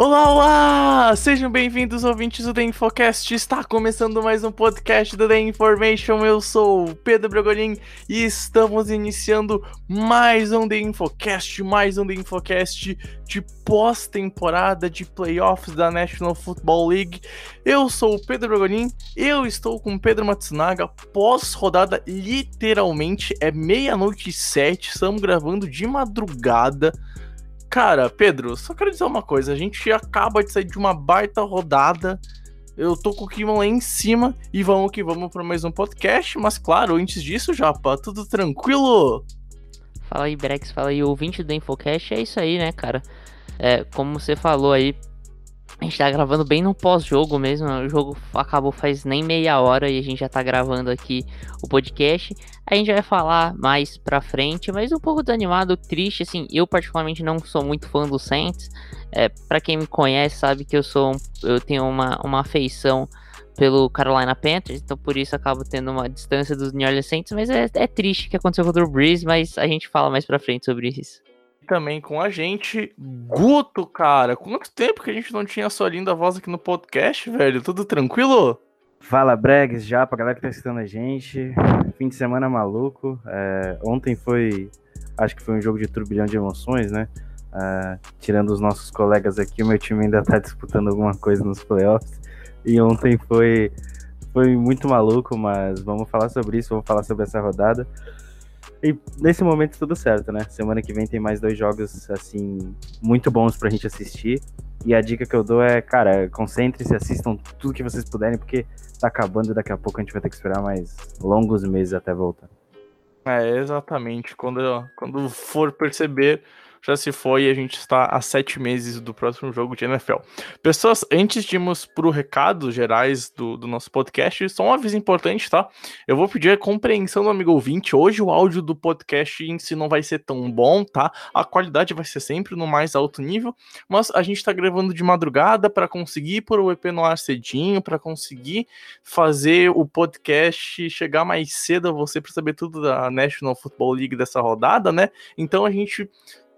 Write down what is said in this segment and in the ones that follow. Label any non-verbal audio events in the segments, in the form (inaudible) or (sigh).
Olá, olá! Sejam bem-vindos, ouvintes do The Infocast. Está começando mais um podcast do The Information. Eu sou o Pedro Bragolin e estamos iniciando mais um The Infocast, mais um The Infocast de pós-temporada de playoffs da National Football League. Eu sou o Pedro Bragolin, eu estou com Pedro Matsunaga. Pós-rodada, literalmente, é meia-noite e sete. Estamos gravando de madrugada. Cara, Pedro, só quero dizer uma coisa. A gente acaba de sair de uma baita rodada. Eu tô com o clima lá em cima e vamos que vamos para mais um podcast. Mas claro, antes disso, Japa, tudo tranquilo? Fala aí, Brex, fala aí, ouvinte do Infocast, é isso aí, né, cara? É, como você falou aí, a gente tá gravando bem no pós-jogo mesmo, o jogo acabou faz nem meia hora e a gente já tá gravando aqui o podcast. A gente vai falar mais pra frente, mas um pouco desanimado, triste, assim, eu particularmente não sou muito fã do Saints. É, para quem me conhece sabe que eu sou eu tenho uma, uma afeição pelo Carolina Panthers, então por isso acabo tendo uma distância dos New Orleans Saints, mas é, é triste o que aconteceu com o Drew Brees, mas a gente fala mais pra frente sobre isso. Também com a gente, Guto, cara. Quanto tempo que a gente não tinha sua linda voz aqui no podcast, velho? Tudo tranquilo? Fala Bregs já pra galera que tá assistindo a gente. Fim de semana maluco. É, ontem foi. Acho que foi um jogo de turbilhão de emoções, né? É, tirando os nossos colegas aqui, o meu time ainda tá disputando alguma coisa nos playoffs. E ontem foi, foi muito maluco, mas vamos falar sobre isso, vamos falar sobre essa rodada. E nesse momento tudo certo, né? Semana que vem tem mais dois jogos, assim, muito bons pra gente assistir. E a dica que eu dou é, cara, concentre-se, assistam tudo que vocês puderem, porque tá acabando e daqui a pouco a gente vai ter que esperar mais longos meses até voltar. É, exatamente. Quando, quando for perceber, já se foi e a gente está a sete meses do próximo jogo de NFL. Pessoas, antes de irmos para o recado gerais do, do, nosso podcast, só um aviso importante, tá? Eu vou pedir a compreensão do amigo ouvinte. Hoje o áudio do podcast em si não vai ser tão bom, tá? A qualidade vai ser sempre no mais alto nível, mas a gente está gravando de madrugada para conseguir pôr o EP no ar cedinho, para conseguir fazer o podcast chegar mais cedo a você para saber tudo da National Football League dessa rodada, né? Então a gente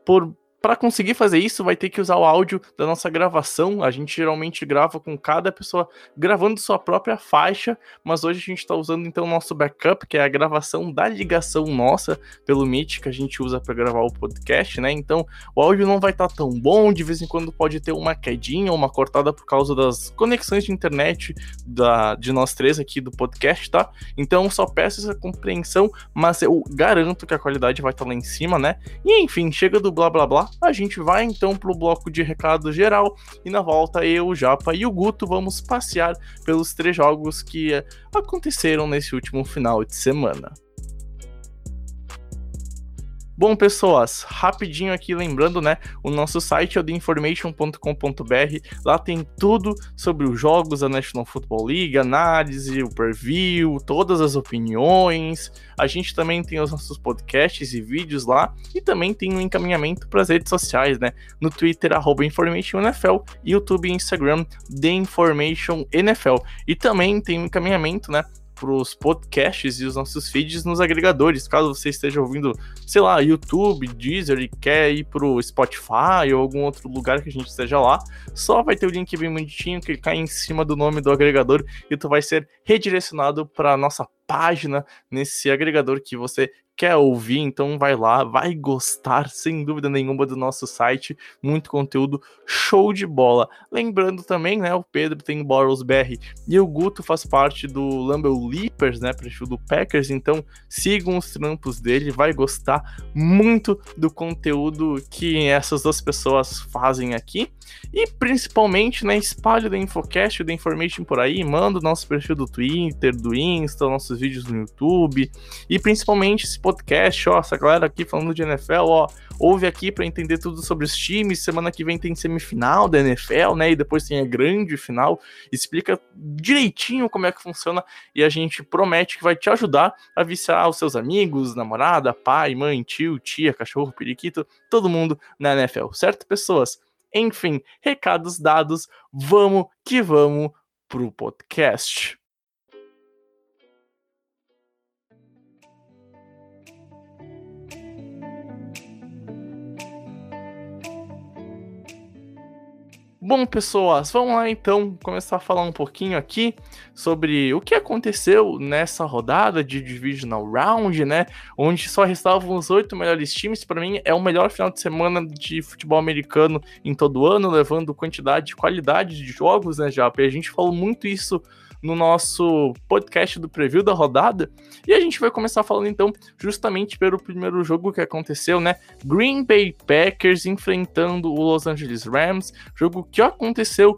por para conseguir fazer isso, vai ter que usar o áudio da nossa gravação. A gente geralmente grava com cada pessoa gravando sua própria faixa, mas hoje a gente está usando então o nosso backup, que é a gravação da ligação nossa pelo Meet que a gente usa para gravar o podcast, né? Então o áudio não vai estar tá tão bom, de vez em quando pode ter uma quedinha, uma cortada por causa das conexões de internet da, de nós três aqui do podcast, tá? Então só peço essa compreensão, mas eu garanto que a qualidade vai estar tá lá em cima, né? E enfim, chega do blá blá blá a gente vai então pro bloco de recado geral e na volta eu, o Japa e o Guto vamos passear pelos três jogos que aconteceram nesse último final de semana. Bom, pessoas, rapidinho aqui lembrando, né? O nosso site é o theinformation.com.br. Lá tem tudo sobre os jogos da National Football League, análise, o preview, todas as opiniões. A gente também tem os nossos podcasts e vídeos lá. E também tem um encaminhamento para as redes sociais, né? No Twitter, arroba InformationNFL, YouTube e Instagram, TheInformationNFL. E também tem um encaminhamento, né? Os podcasts e os nossos feeds nos agregadores. Caso você esteja ouvindo, sei lá, YouTube, Deezer e quer ir para o Spotify ou algum outro lugar que a gente esteja lá, só vai ter o link bem bonitinho, clicar em cima do nome do agregador e tu vai ser redirecionado para nossa página nesse agregador que você quer ouvir, então vai lá, vai gostar sem dúvida nenhuma do nosso site, muito conteúdo show de bola. Lembrando também, né, o Pedro tem Boros BR e o Guto faz parte do Lumble Leapers, né, perfil do Packers, então sigam os trampos dele, vai gostar muito do conteúdo que essas duas pessoas fazem aqui. E principalmente, né, espalhe da Infocast, da Information por aí, manda o nosso perfil do Twitter, do Insta, nossos vídeos no YouTube e principalmente se podcast, ó, essa galera aqui falando de NFL, ó, ouve aqui para entender tudo sobre os times. Semana que vem tem semifinal da NFL, né? E depois tem a grande final. Explica direitinho como é que funciona e a gente promete que vai te ajudar a viciar os seus amigos, namorada, pai, mãe, tio, tia, cachorro, periquito, todo mundo na NFL, certo, pessoas? Enfim, recados dados, vamos que vamos pro podcast. Bom, pessoas, vamos lá então começar a falar um pouquinho aqui sobre o que aconteceu nessa rodada de Divisional Round, né? Onde só restavam os oito melhores times. Para mim, é o melhor final de semana de futebol americano em todo ano, levando quantidade e qualidade de jogos, né, já? A gente falou muito isso no nosso podcast do preview da rodada. E a gente vai começar falando então justamente pelo primeiro jogo que aconteceu, né? Green Bay Packers enfrentando o Los Angeles Rams, jogo que aconteceu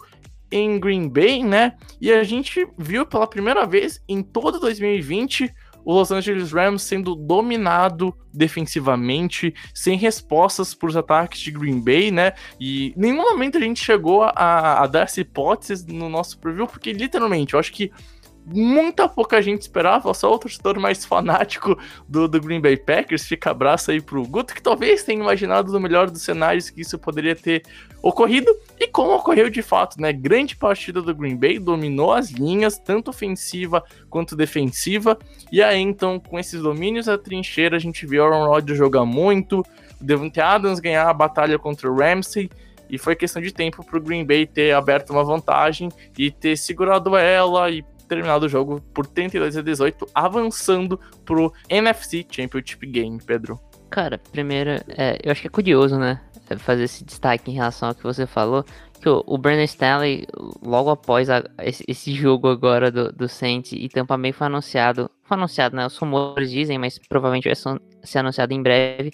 em Green Bay, né? E a gente viu pela primeira vez em todo 2020 o Los Angeles Rams sendo dominado defensivamente, sem respostas para os ataques de Green Bay, né? E nenhum momento a gente chegou a, a dar essa hipótese no nosso preview, porque literalmente eu acho que muita pouca gente esperava, só o torcedor mais fanático do, do Green Bay Packers fica abraço aí pro Guto, que talvez tenha imaginado no melhor dos cenários que isso poderia ter ocorrido, e como ocorreu de fato, né? Grande partida do Green Bay, dominou as linhas, tanto ofensiva quanto defensiva, e aí então, com esses domínios a trincheira, a gente viu Aaron Rodgers jogar muito, o Devontae Adams ganhar a batalha contra o Ramsey, e foi questão de tempo para o Green Bay ter aberto uma vantagem e ter segurado ela e terminado o jogo por 32 a 18, avançando pro NFC Championship Game, Pedro. Cara, primeiro, é, eu acho que é curioso, né? Fazer esse destaque em relação ao que você falou, que o, o Stanley, logo após a, esse, esse, jogo agora do, do Saints e Tampa Bay foi anunciado, foi anunciado, né? Os rumores dizem, mas provavelmente vai ser anunciado em breve,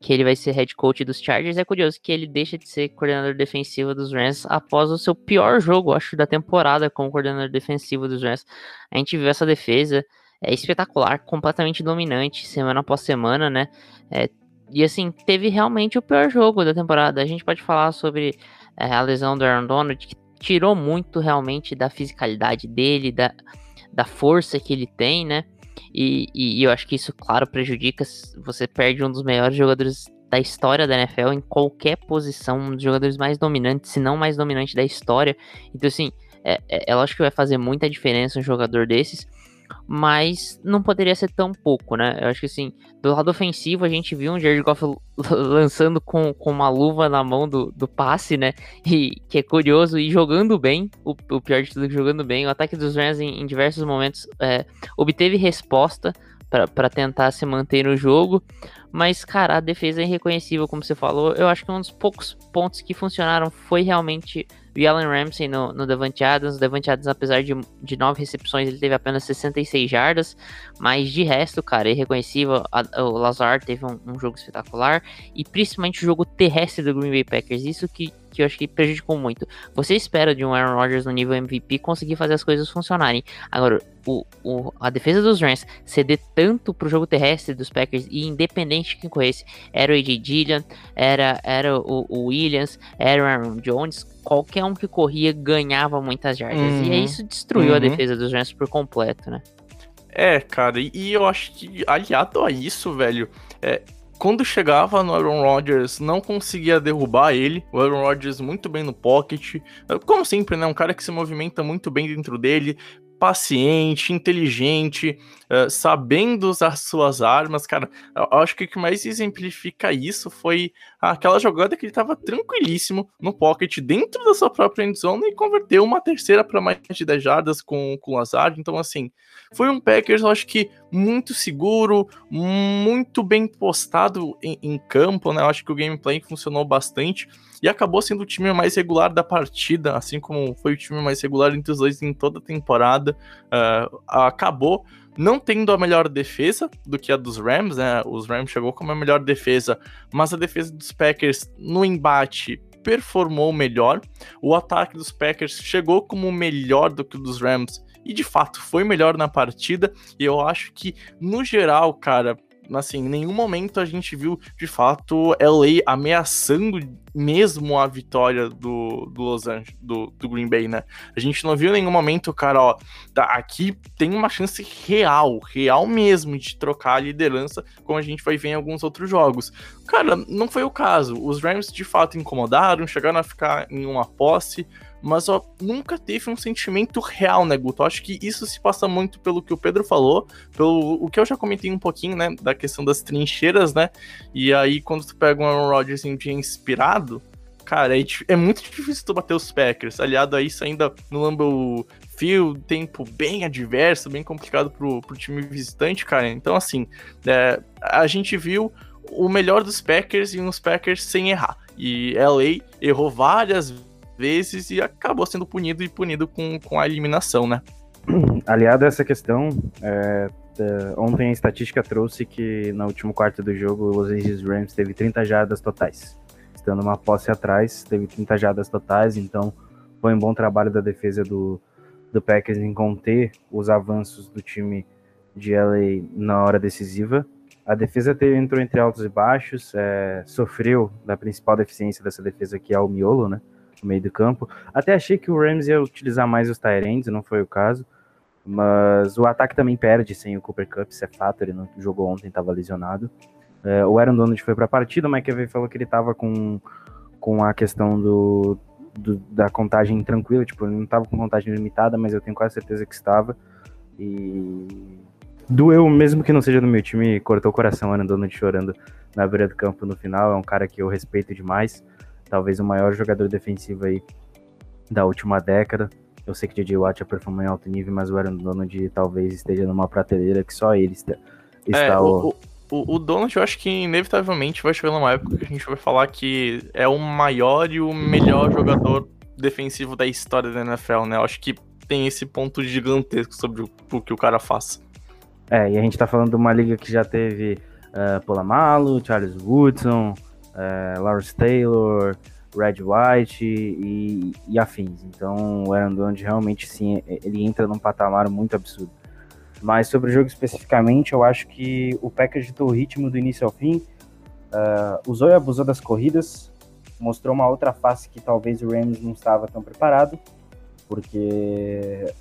que ele vai ser head coach dos Chargers. É curioso que ele deixa de ser coordenador defensivo dos Rams após o seu pior jogo, acho, da temporada como coordenador defensivo dos Rams. A gente viu essa defesa é espetacular, completamente dominante, semana após semana, né? É, e assim, teve realmente o pior jogo da temporada. A gente pode falar sobre é, a lesão do Aaron Donald, que tirou muito realmente da fisicalidade dele, da, da força que ele tem, né? E, e, e, eu acho que isso, claro, prejudica. Você perde um dos melhores jogadores da história da NFL em qualquer posição, um dos jogadores mais dominantes, se não mais dominante da história. Então, assim, é, é, é lógico que vai fazer muita diferença um jogador desses mas não poderia ser tão pouco, né? Eu acho que assim, do lado ofensivo a gente viu um Jared Goff (laughs) lançando com, com uma luva na mão do, do passe, né? E que é curioso e jogando bem, o, o pior de tudo jogando bem. O ataque dos Rams em, em diversos momentos é, obteve resposta para tentar se manter no jogo, mas cara, a defesa é irreconhecível, como você falou. Eu acho que um dos poucos pontos que funcionaram foi realmente o Allen Ramsey no, no Devante Adams. O Adams, apesar de, de nove recepções, ele teve apenas 66 jardas. Mas de resto, cara, é irreconhecível. A, o Lazar teve um, um, jogo espetacular. E principalmente o jogo terrestre do Green Bay Packers. Isso que, que eu acho que prejudicou muito. Você espera de um Aaron Rodgers no nível MVP conseguir fazer as coisas funcionarem. Agora, o, o, a defesa dos Rams ceder tanto pro jogo terrestre dos Packers e independente de quem corresse, era o AJ Dillon, era, era o, o Williams, era o Aaron Jones qualquer um que corria ganhava muitas jardas. Uhum. E isso destruiu uhum. a defesa dos Rams por completo, né? É, cara, e eu acho que aliado a isso, velho, é, quando chegava no Aaron Rodgers, não conseguia derrubar ele. O Aaron Rodgers muito bem no pocket. Como sempre, né? Um cara que se movimenta muito bem dentro dele, paciente, inteligente, uh, sabendo usar suas armas, cara. Eu acho que o que mais exemplifica isso foi aquela jogada que ele tava tranquilíssimo no pocket dentro da sua própria endzone e converteu uma terceira para mais de 10 jardas com, com o Lazard. Então, assim, foi um Packers, eu acho que muito seguro, muito bem postado em, em campo, né? Eu acho que o gameplay funcionou bastante e acabou sendo o time mais regular da partida, assim como foi o time mais regular entre os dois em toda a temporada. Uh, acabou não tendo a melhor defesa do que a dos Rams, né? Os Rams chegou com a melhor defesa, mas a defesa dos Packers no embate performou melhor. O ataque dos Packers chegou como melhor do que o dos Rams e de fato foi melhor na partida. E eu acho que no geral, cara, assim, em nenhum momento a gente viu de fato LA ameaçando mesmo a vitória do, do Los Angeles, do, do Green Bay, né? A gente não viu em nenhum momento, cara, ó, tá, aqui tem uma chance real, real mesmo de trocar a liderança, como a gente vai ver em alguns outros jogos. Cara, não foi o caso. Os Rams de fato incomodaram, chegaram a ficar em uma posse, mas ó, nunca teve um sentimento real, né, Guto? Acho que isso se passa muito pelo que o Pedro falou, pelo o que eu já comentei um pouquinho, né, da questão das trincheiras, né? E aí, quando tu pega um Aaron Rodgers em dia inspirado, cara, é, é, muito difícil tu bater os Packers. Aliado a isso, ainda no Lambeau Field, tempo bem adverso, bem complicado pro, pro time visitante, cara. Então, assim, é, a gente viu o melhor dos Packers e uns Packers sem errar. E LA errou várias vezes vezes e acabou sendo punido e punido com, com a eliminação, né? (clears throat) Aliado a essa questão, é, é, ontem a estatística trouxe que no último quarto do jogo o Los Angeles Rams teve 30 jardas totais. Estando uma posse atrás, teve 30 jardas totais, então foi um bom trabalho da defesa do, do Packers em conter os avanços do time de LA na hora decisiva. A defesa teve, entrou entre altos e baixos, é, sofreu da principal deficiência dessa defesa, que é o miolo, né? No meio do campo. Até achei que o Rams ia utilizar mais os Tyrants, não foi o caso. Mas o ataque também perde sem o Cooper Cup, isso é fato, ele não jogou ontem, estava lesionado. É, o Aaron Donald foi para a partida, o McAvey falou que ele estava com, com a questão do, do, da contagem tranquila, tipo, ele não estava com contagem limitada, mas eu tenho quase certeza que estava. E doeu, mesmo que não seja do meu time, cortou o coração Aaron Donald chorando na beira do campo no final, é um cara que eu respeito demais talvez o maior jogador defensivo aí da última década. Eu sei que J.J. Watt já performou em alto nível, mas o Aaron Donald talvez esteja numa prateleira que só ele está. está é, o, o, o Donald eu acho que inevitavelmente vai chegar numa época que a gente vai falar que é o maior e o melhor jogador defensivo da história da NFL, né? Eu acho que tem esse ponto gigantesco sobre o, o que o cara faz. É, e a gente tá falando de uma liga que já teve uh, Polamalo, Charles Woodson, é, Lawrence Taylor, Red White e, e, afins. Então o Aaron Donald realmente sim, ele entra num patamar muito absurdo. Mas sobre o jogo especificamente, eu acho que o Packers ditou o ritmo do início ao fim, uh, usou e abusou das corridas, mostrou uma outra face que talvez o Rams não estava tão preparado, porque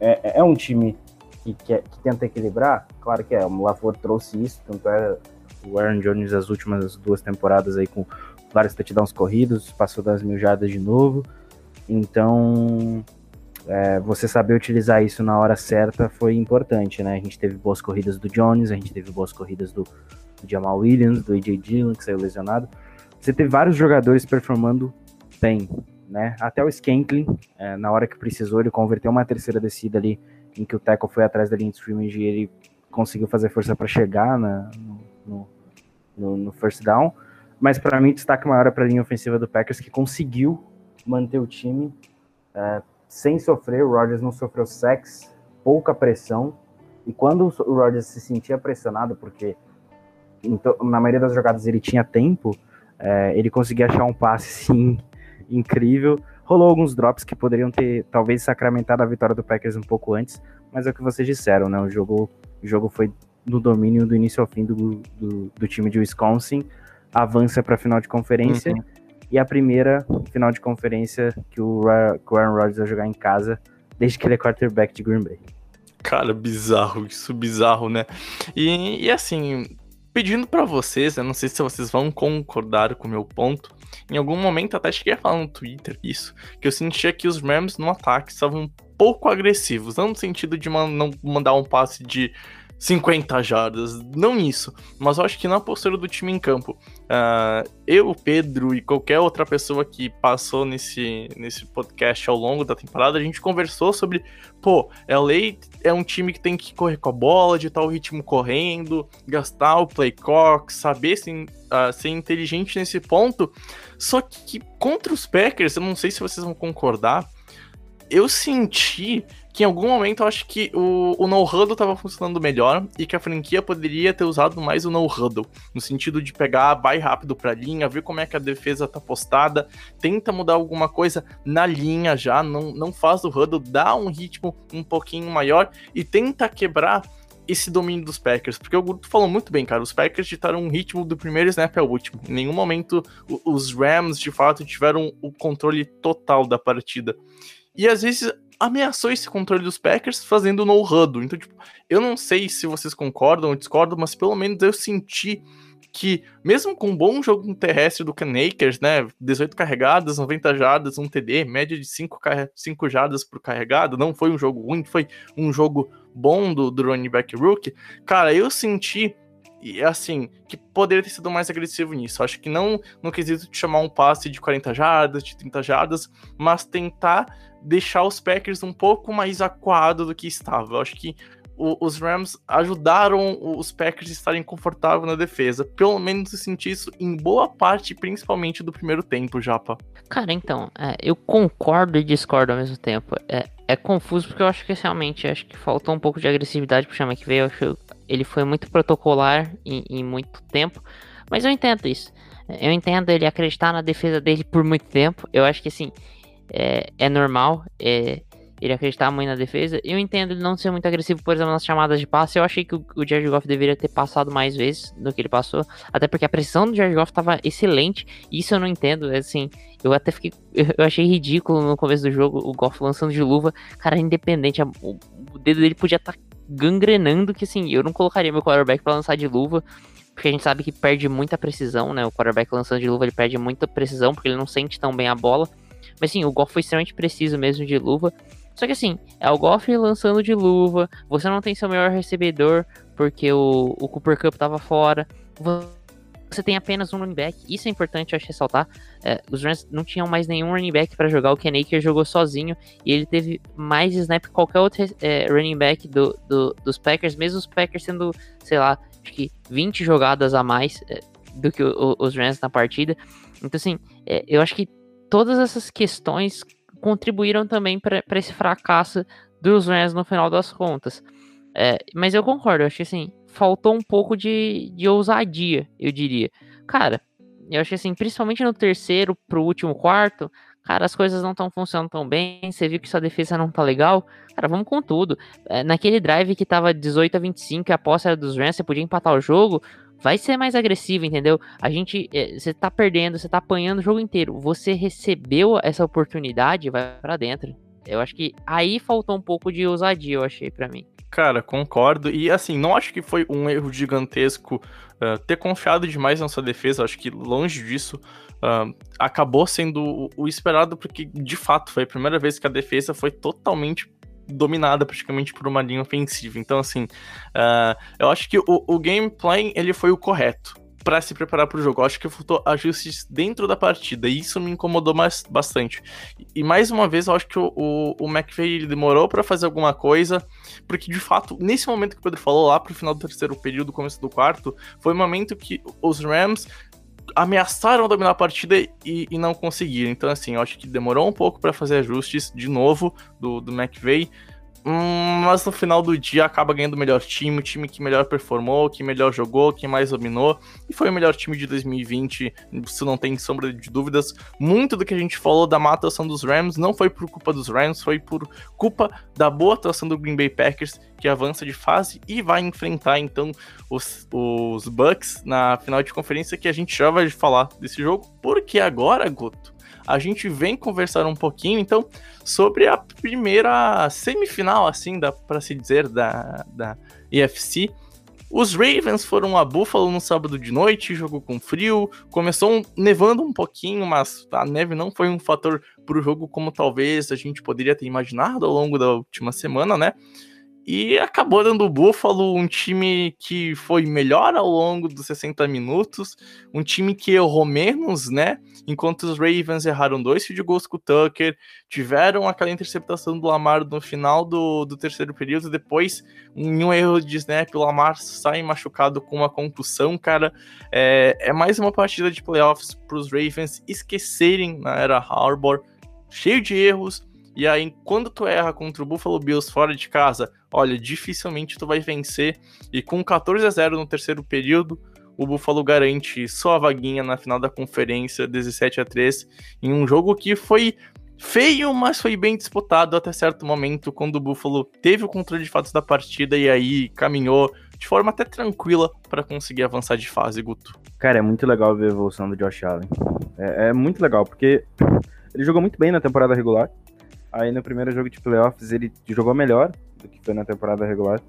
é, é um time que, que, que, tenta equilibrar, claro que é, o LaFleur trouxe isso, tanto é o Aaron Jones as últimas duas temporadas aí com vários touchdowns corridos, passou das mil jardas de novo. Então, é, você saber utilizar isso na hora certa foi importante, né? A gente teve boas corridas do Jones, a gente teve boas corridas do, do Jamal Williams, do AJ Dillon, que saiu lesionado. Você teve vários jogadores performando bem, né? Até o Skanklin, é, na hora que precisou, ele converteu uma terceira descida ali, em que o tackle foi atrás da linha de scrimmage e ele conseguiu fazer força para chegar na, no, no first down. Mas para mim, destaque maior é para a linha ofensiva do Packers, que conseguiu manter o time é, sem sofrer. O Rodgers não sofreu sex, pouca pressão. E quando o Rodgers se sentia pressionado, porque então, na maioria das jogadas ele tinha tempo, é, ele conseguia achar um passe (laughs) sim incrível. Rolou alguns drops que poderiam ter talvez sacramentado a vitória do Packers um pouco antes, mas é o que vocês disseram, né? O jogo, o jogo foi no domínio do início ao fim do, do, do time de Wisconsin, avança para a final de conferência. Uhum. E a primeira final de conferência que o, que o Aaron Rodgers vai jogar em casa, desde que ele é quarterback de Green Bay. Cara, bizarro, isso bizarro, né? E, e assim, pedindo para vocês, eu não sei se vocês vão concordar com o meu ponto. Em algum momento até cheguei a falar no Twitter isso, que eu sentia que os Rams no ataque estavam pouco agressivos, não no sentido de man não mandar um passe de 50 jardas, não isso, mas eu acho que na postura do time em campo. Uh, eu, Pedro e qualquer outra pessoa que passou nesse, nesse podcast ao longo da temporada, a gente conversou sobre, pô, LA é um time que tem que correr com a bola, de tal ritmo correndo, gastar o play clock, saber uh, ser inteligente nesse ponto. Só que contra os Packers, eu não sei se vocês vão concordar, eu senti que em algum momento eu acho que o, o no-huddle estava funcionando melhor e que a franquia poderia ter usado mais o no-huddle, no sentido de pegar, vai rápido pra linha, ver como é que a defesa tá postada, tenta mudar alguma coisa na linha já, não, não faz o huddle, dá um ritmo um pouquinho maior e tenta quebrar esse domínio dos Packers, porque o Guto falou muito bem, cara, os Packers ditaram um ritmo do primeiro snap ao último. Em nenhum momento os Rams, de fato, tiveram o controle total da partida. E às vezes ameaçou esse controle dos Packers fazendo no huddle. Então, tipo, eu não sei se vocês concordam ou discordam, mas pelo menos eu senti que, mesmo com um bom jogo terrestre do Canakers, né, 18 carregadas, 90 jardas, um TD, média de 5, 5 jardas por carregado, não foi um jogo ruim, foi um jogo bom do, do running back rookie, cara, eu senti assim, que poderia ter sido mais agressivo nisso. Acho que não no quesito de chamar um passe de 40 jardas, de 30 jardas, mas tentar deixar os Packers um pouco mais acuado do que estava. Eu acho que o, os Rams ajudaram os Packers a estarem confortáveis na defesa. Pelo menos eu senti isso em boa parte, principalmente do primeiro tempo, Japa. Cara, então, é, eu concordo e discordo ao mesmo tempo. É, é confuso porque eu acho que realmente acho que faltou um pouco de agressividade pro Chama que veio. Eu acho ele foi muito protocolar em, em muito tempo. Mas eu entendo isso. Eu entendo ele acreditar na defesa dele por muito tempo. Eu acho que assim, é, é normal é, ele acreditar muito na defesa. Eu entendo ele não ser muito agressivo, por exemplo, nas chamadas de passe. Eu achei que o, o Jared Goff deveria ter passado mais vezes do que ele passou. Até porque a pressão do Jared Goff estava excelente. Isso eu não entendo. É assim, eu até fiquei. Eu achei ridículo no começo do jogo o Goff lançando de luva. Cara, independente. A, o, o, dedo dele podia estar tá gangrenando. Que assim, eu não colocaria meu quarterback para lançar de luva porque a gente sabe que perde muita precisão, né? O quarterback lançando de luva ele perde muita precisão porque ele não sente tão bem a bola. Mas sim, o Goff foi extremamente preciso mesmo de luva. Só que assim, é o Goff lançando de luva. Você não tem seu melhor recebedor porque o, o Cooper Cup tava fora. Você tem apenas um running back. Isso é importante, eu acho, ressaltar. É, os Rams não tinham mais nenhum running back para jogar. O Ken Aker jogou sozinho. E ele teve mais snap que qualquer outro é, running back do, do, dos Packers. Mesmo os Packers sendo, sei lá, acho que 20 jogadas a mais é, do que o, os Rams na partida. Então, assim, é, eu acho que todas essas questões contribuíram também para esse fracasso dos Rams no final das contas. É, mas eu concordo, eu acho que assim, faltou um pouco de, de ousadia, eu diria. Cara, eu acho que assim, principalmente no terceiro pro último quarto, cara, as coisas não estão funcionando tão bem, você viu que sua defesa não tá legal, cara, vamos com tudo. É, naquele drive que tava 18 a 25 e a posse era dos Rams, você podia empatar o jogo, vai ser mais agressivo, entendeu? A gente, é, você tá perdendo, você tá apanhando o jogo inteiro. Você recebeu essa oportunidade, vai para dentro. Eu acho que aí faltou um pouco de ousadia, eu achei para mim. Cara, concordo. E assim, não acho que foi um erro gigantesco uh, ter confiado demais na sua defesa. Acho que longe disso. Uh, acabou sendo o, o esperado, porque de fato foi a primeira vez que a defesa foi totalmente dominada praticamente por uma linha ofensiva. Então, assim, uh, eu acho que o, o gameplay ele foi o correto para se preparar para o jogo. Eu acho que faltou ajustes dentro da partida e isso me incomodou mais, bastante. E mais uma vvez, eu acho que o, o, o McVeigh demorou para fazer alguma coisa, porque de fato, nesse momento que o Pedro falou, lá pro final do terceiro período, começo do quarto, foi o momento que os Rams ameaçaram dominar a partida e, e, não conseguiram. Então, assim, eu acho que demorou um pouco para fazer ajustes de novo do, do McVeigh. Hum, mas no final do dia acaba ganhando o melhor time, o time que melhor performou, que melhor jogou, que mais dominou, e foi o melhor time de 2020, isso não tem sombra de dúvidas. Muito do que a gente falou da má atuação dos Rams não foi por culpa dos Rams, foi por culpa da boa atuação do Green Bay Packers, que avança de fase e vai enfrentar então os, os Bucks na final de conferência, que a gente já vai falar desse jogo, porque agora, Guto, a gente vem conversar um pouquinho, então, sobre a primeira semifinal, assim, dá para se dizer, da, da EFC. Os Ravens foram a Buffalo no sábado de noite, jogou com frio, começou nevando um pouquinho, mas a neve não foi um fator para o jogo como talvez a gente poderia ter imaginado ao longo da última semana, né? E acabou dando o Buffalo um time que foi melhor ao longo dos 60 minutos, um time que errou menos, né? Enquanto os Ravens erraram dois field goals com o Tucker, tiveram aquela interceptação do Lamar no final do, do terceiro período, depois, em um erro de snap, o Lamar sai machucado com uma concussão, cara. É, é mais uma partida de playoffs para os Ravens esquecerem na era Harbor, cheio de erros, e aí, quando tu erra contra o Buffalo Bills fora de casa, olha, dificilmente tu vai vencer. E com 14 a 0 no terceiro período, o Buffalo garante sua vaguinha na final da conferência, 17 a 3, em um jogo que foi feio, mas foi bem disputado até certo momento, quando o Buffalo teve o controle de fatos da partida e aí caminhou de forma até tranquila para conseguir avançar de fase, Guto. Cara, é muito legal ver a evolução do Josh Allen. É, é muito legal, porque ele jogou muito bem na temporada regular. Aí no primeiro jogo de playoffs ele jogou melhor do que foi na temporada regular,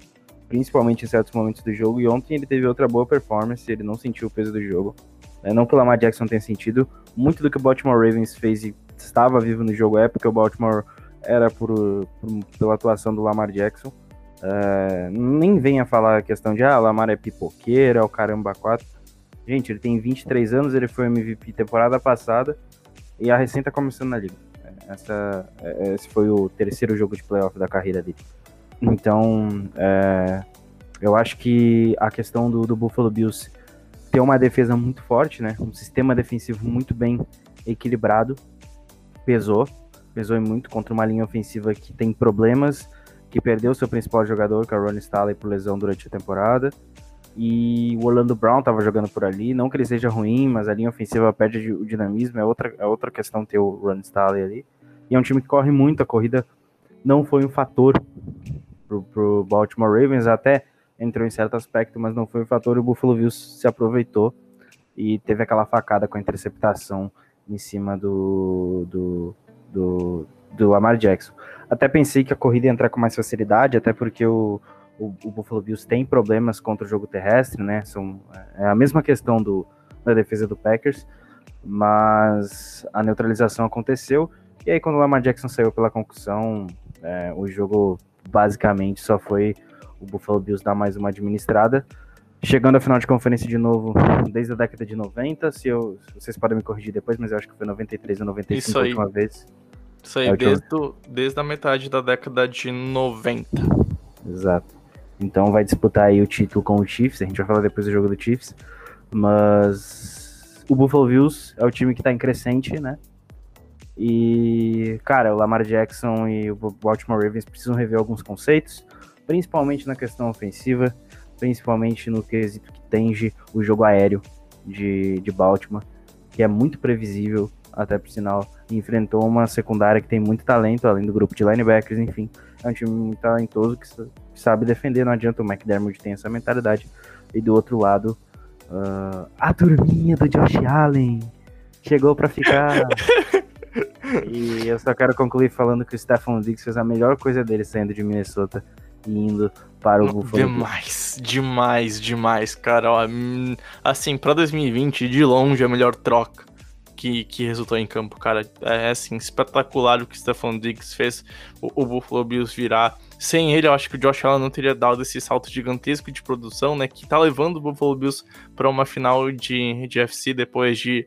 principalmente em certos momentos do jogo. E ontem ele teve outra boa performance, ele não sentiu o peso do jogo. É, não que o Lamar Jackson tenha sentido, muito do que o Baltimore Ravens fez e estava vivo no jogo é porque o Baltimore era por, por pela atuação do Lamar Jackson. É, nem venha falar a questão de ah, Lamar é pipoqueira, é o caramba 4. Gente, ele tem 23 anos, ele foi MVP temporada passada e a recém tá começando na liga. Essa, é, esse foi o terceiro jogo de playoff da carreira dele. Então, é, eu acho que a questão do, do Buffalo Bills ter uma defesa muito forte, né? Um sistema defensivo muito bem equilibrado, pesou. Pesou muito contra uma linha ofensiva que tem problemas, que perdeu seu principal jogador, que é o Ronnie Stanley, por lesão durante a temporada. E o Orlando Brown estava jogando por ali. Não que ele seja ruim, mas a linha ofensiva perde o dinamismo. É outra, é outra questão ter o Ronnie Stanley ali. E é um time que corre muito, a corrida não foi um fator pro, pro Baltimore Ravens, até entrou em certo aspecto, mas não foi um fator. E o Buffalo Bills se aproveitou e teve aquela facada com a interceptação em cima do, do, do, do Lamar Jackson. Até pensei que a corrida ia entrar com mais facilidade, até porque o, o, o, Buffalo Bills tem problemas contra o jogo terrestre, né? São, é a mesma questão do, da defesa do Packers, mas a neutralização aconteceu e aí, quando o Lamar Jackson saiu pela concussão, é, o jogo basicamente só foi o Buffalo Bills dar mais uma administrada. Chegando à final de conferência de novo, desde a década de 90, se, eu, vocês podem me corrigir depois, mas eu acho que foi 93 ou 95 Isso a última vez. Isso aí, é desde, desde a metade da década de 90. Exato. Então vai disputar aí o título com o Chiefs, a gente vai falar depois do jogo do Chiefs, mas o Buffalo Bills é o time que tá em crescente, né? E, cara, o Lamar Jackson e o Baltimore Ravens precisam rever alguns conceitos, principalmente na questão ofensiva, principalmente no quesito que tenge o jogo aéreo de, de Baltimore, que é muito previsível, até por sinal, enfrentou uma secundária que tem muito talento, além do grupo de linebackers, enfim. É um time muito talentoso que sabe defender, não adianta o McDermott ter essa mentalidade. E do outro lado, uh, a turminha do Josh Allen chegou para ficar. (laughs) E eu só quero concluir falando que o Stephon Diggs fez a melhor coisa dele saindo de Minnesota e indo para o Buffalo. Demais, demais, demais, cara. Ó, hum, assim, para 2020, de longe, a melhor troca que, que resultou em campo, cara. É assim, espetacular o que o Stephon Diggs fez o, o Buffalo Bills virar. Sem ele, eu acho que o Josh Allen não teria dado esse salto gigantesco de produção, né? Que tá levando o Buffalo Bills para uma final de, de FC depois de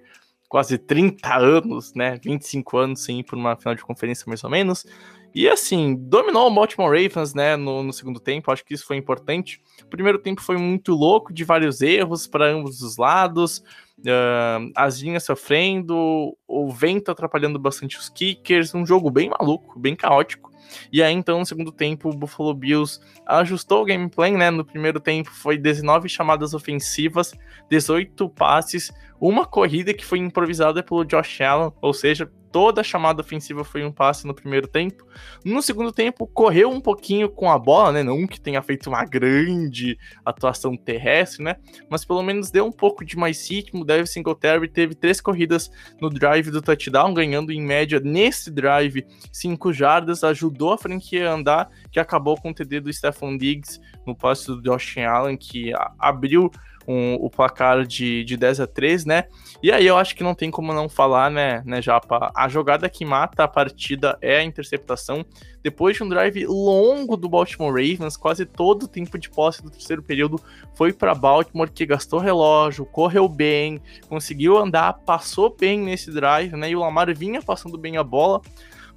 quase 30 anos, né? 25 anos sem ir por uma final de conferência, mais ou menos. E assim, dominou o Baltimore Ravens, né, no, no, segundo tempo, acho que isso foi importante. O primeiro tempo foi muito louco, de vários erros para ambos os lados, uh, as linhas sofrendo, o vento atrapalhando bastante os kickers, um jogo bem maluco, bem caótico. E aí, então, no segundo tempo, o Buffalo Bills ajustou o gameplay, né? No primeiro tempo foi 19 chamadas ofensivas, 18 passes, uma corrida que foi improvisada pelo Josh Allen, ou seja, toda a chamada ofensiva foi um passe no primeiro tempo. No segundo tempo, correu um pouquinho com a bola, né? Não que tenha feito uma grande atuação terrestre, né? Mas pelo menos deu um pouco de mais ritmo. Deve Singletary teve três corridas no drive do touchdown, ganhando em média nesse drive cinco jardas, ajudou a franquia a andar, que acabou com o TD do Stephon Diggs no passe do Josh Allen, que abriu um, o placar de, de 10 a 3, né? E aí eu acho que não tem como não falar, né, né, Japa? A jogada que mata a partida é a interceptação. Depois de um drive longo do Baltimore Ravens, quase todo o tempo de posse do terceiro período foi para Baltimore, que gastou relógio, correu bem, conseguiu andar, passou bem nesse drive, né? E o Lamar vinha passando bem a bola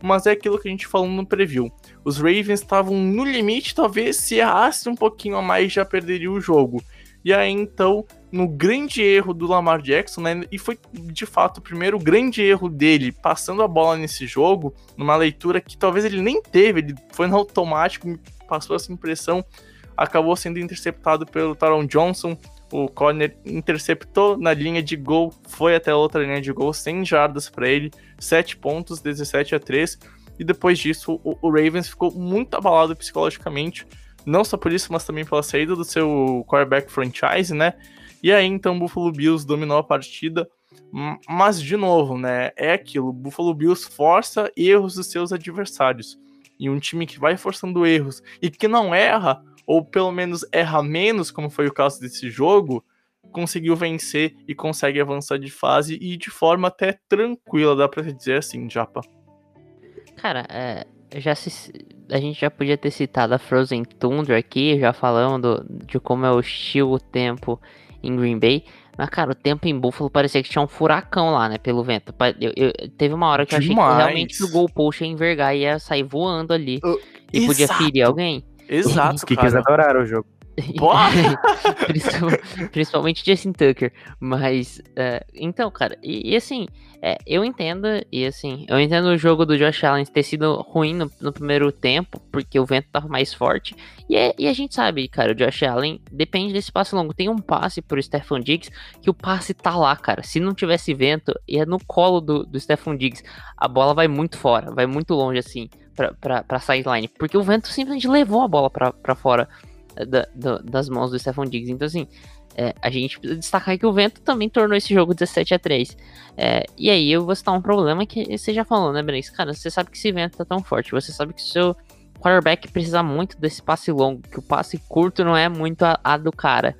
mas é aquilo que a gente falou no preview. Os Ravens estavam no limite, talvez se errasse um pouquinho a mais já perderia o jogo. E aí então, no grande erro do Lamar Jackson, né? E foi de fato o primeiro grande erro dele, passando a bola nesse jogo, numa leitura que talvez ele nem teve, ele foi no automático, passou essa impressão, acabou sendo interceptado pelo Taron Johnson. O corner interceptou na linha de gol, foi até a outra linha de gol, 100 jardas para ele, 7 pontos, 17 a 3. E depois disso, o, o Ravens ficou muito abalado psicologicamente não só por isso, mas também pela saída do seu quarterback franchise, né? E aí então o Buffalo Bills dominou a partida, mas de novo, né? É aquilo, o Buffalo Bills força erros dos seus adversários. E um time que vai forçando erros e que não erra, ou pelo menos erra menos, como foi o caso desse jogo, conseguiu vencer e consegue avançar de fase e de forma até tranquila, dá pra dizer assim, Japa. Cara, é, já se, a gente já podia ter citado a Frozen Tundra aqui, já falando de como é hostil o tempo em Green Bay. Mas, cara, o tempo em Buffalo parecia que tinha um furacão lá, né? Pelo vento. Eu, eu teve uma hora que Demais. eu achei que realmente o goalpost ia envergar e ia sair voando ali. Uh, e exato. podia ferir alguém. Exato, (laughs) que eles adoraram o jogo. (laughs) Principalmente Justin Tucker. Mas, uh, então, cara, e, e assim, é, eu entendo, e assim, eu entendo o jogo do Josh Allen ter sido ruim no, no primeiro tempo, porque o vento tava mais forte. E, é, e, a gente sabe, cara, o Josh Allen depende desse passe longo. Tem um passe pro Stephon Diggs que o passe tá lá, cara. Se não tivesse vento, é no colo do, do Stephon Diggs. A bola vai muito fora, vai muito longe, assim, pra, pra, pra sideline. Porque o vento simplesmente levou a bola pra, pra fora da, da, das mãos do Stephon Diggs. Então, assim, é, a gente precisa destacar que o vento também tornou esse jogo 17 a 3 é, E aí eu vou citar um problema que você já falou, né, Brenes? Cara, você sabe que esse vento tá tão forte, você sabe que o seu quarterback precisa muito desse passe longo, que o passe curto não é muito a, a do cara.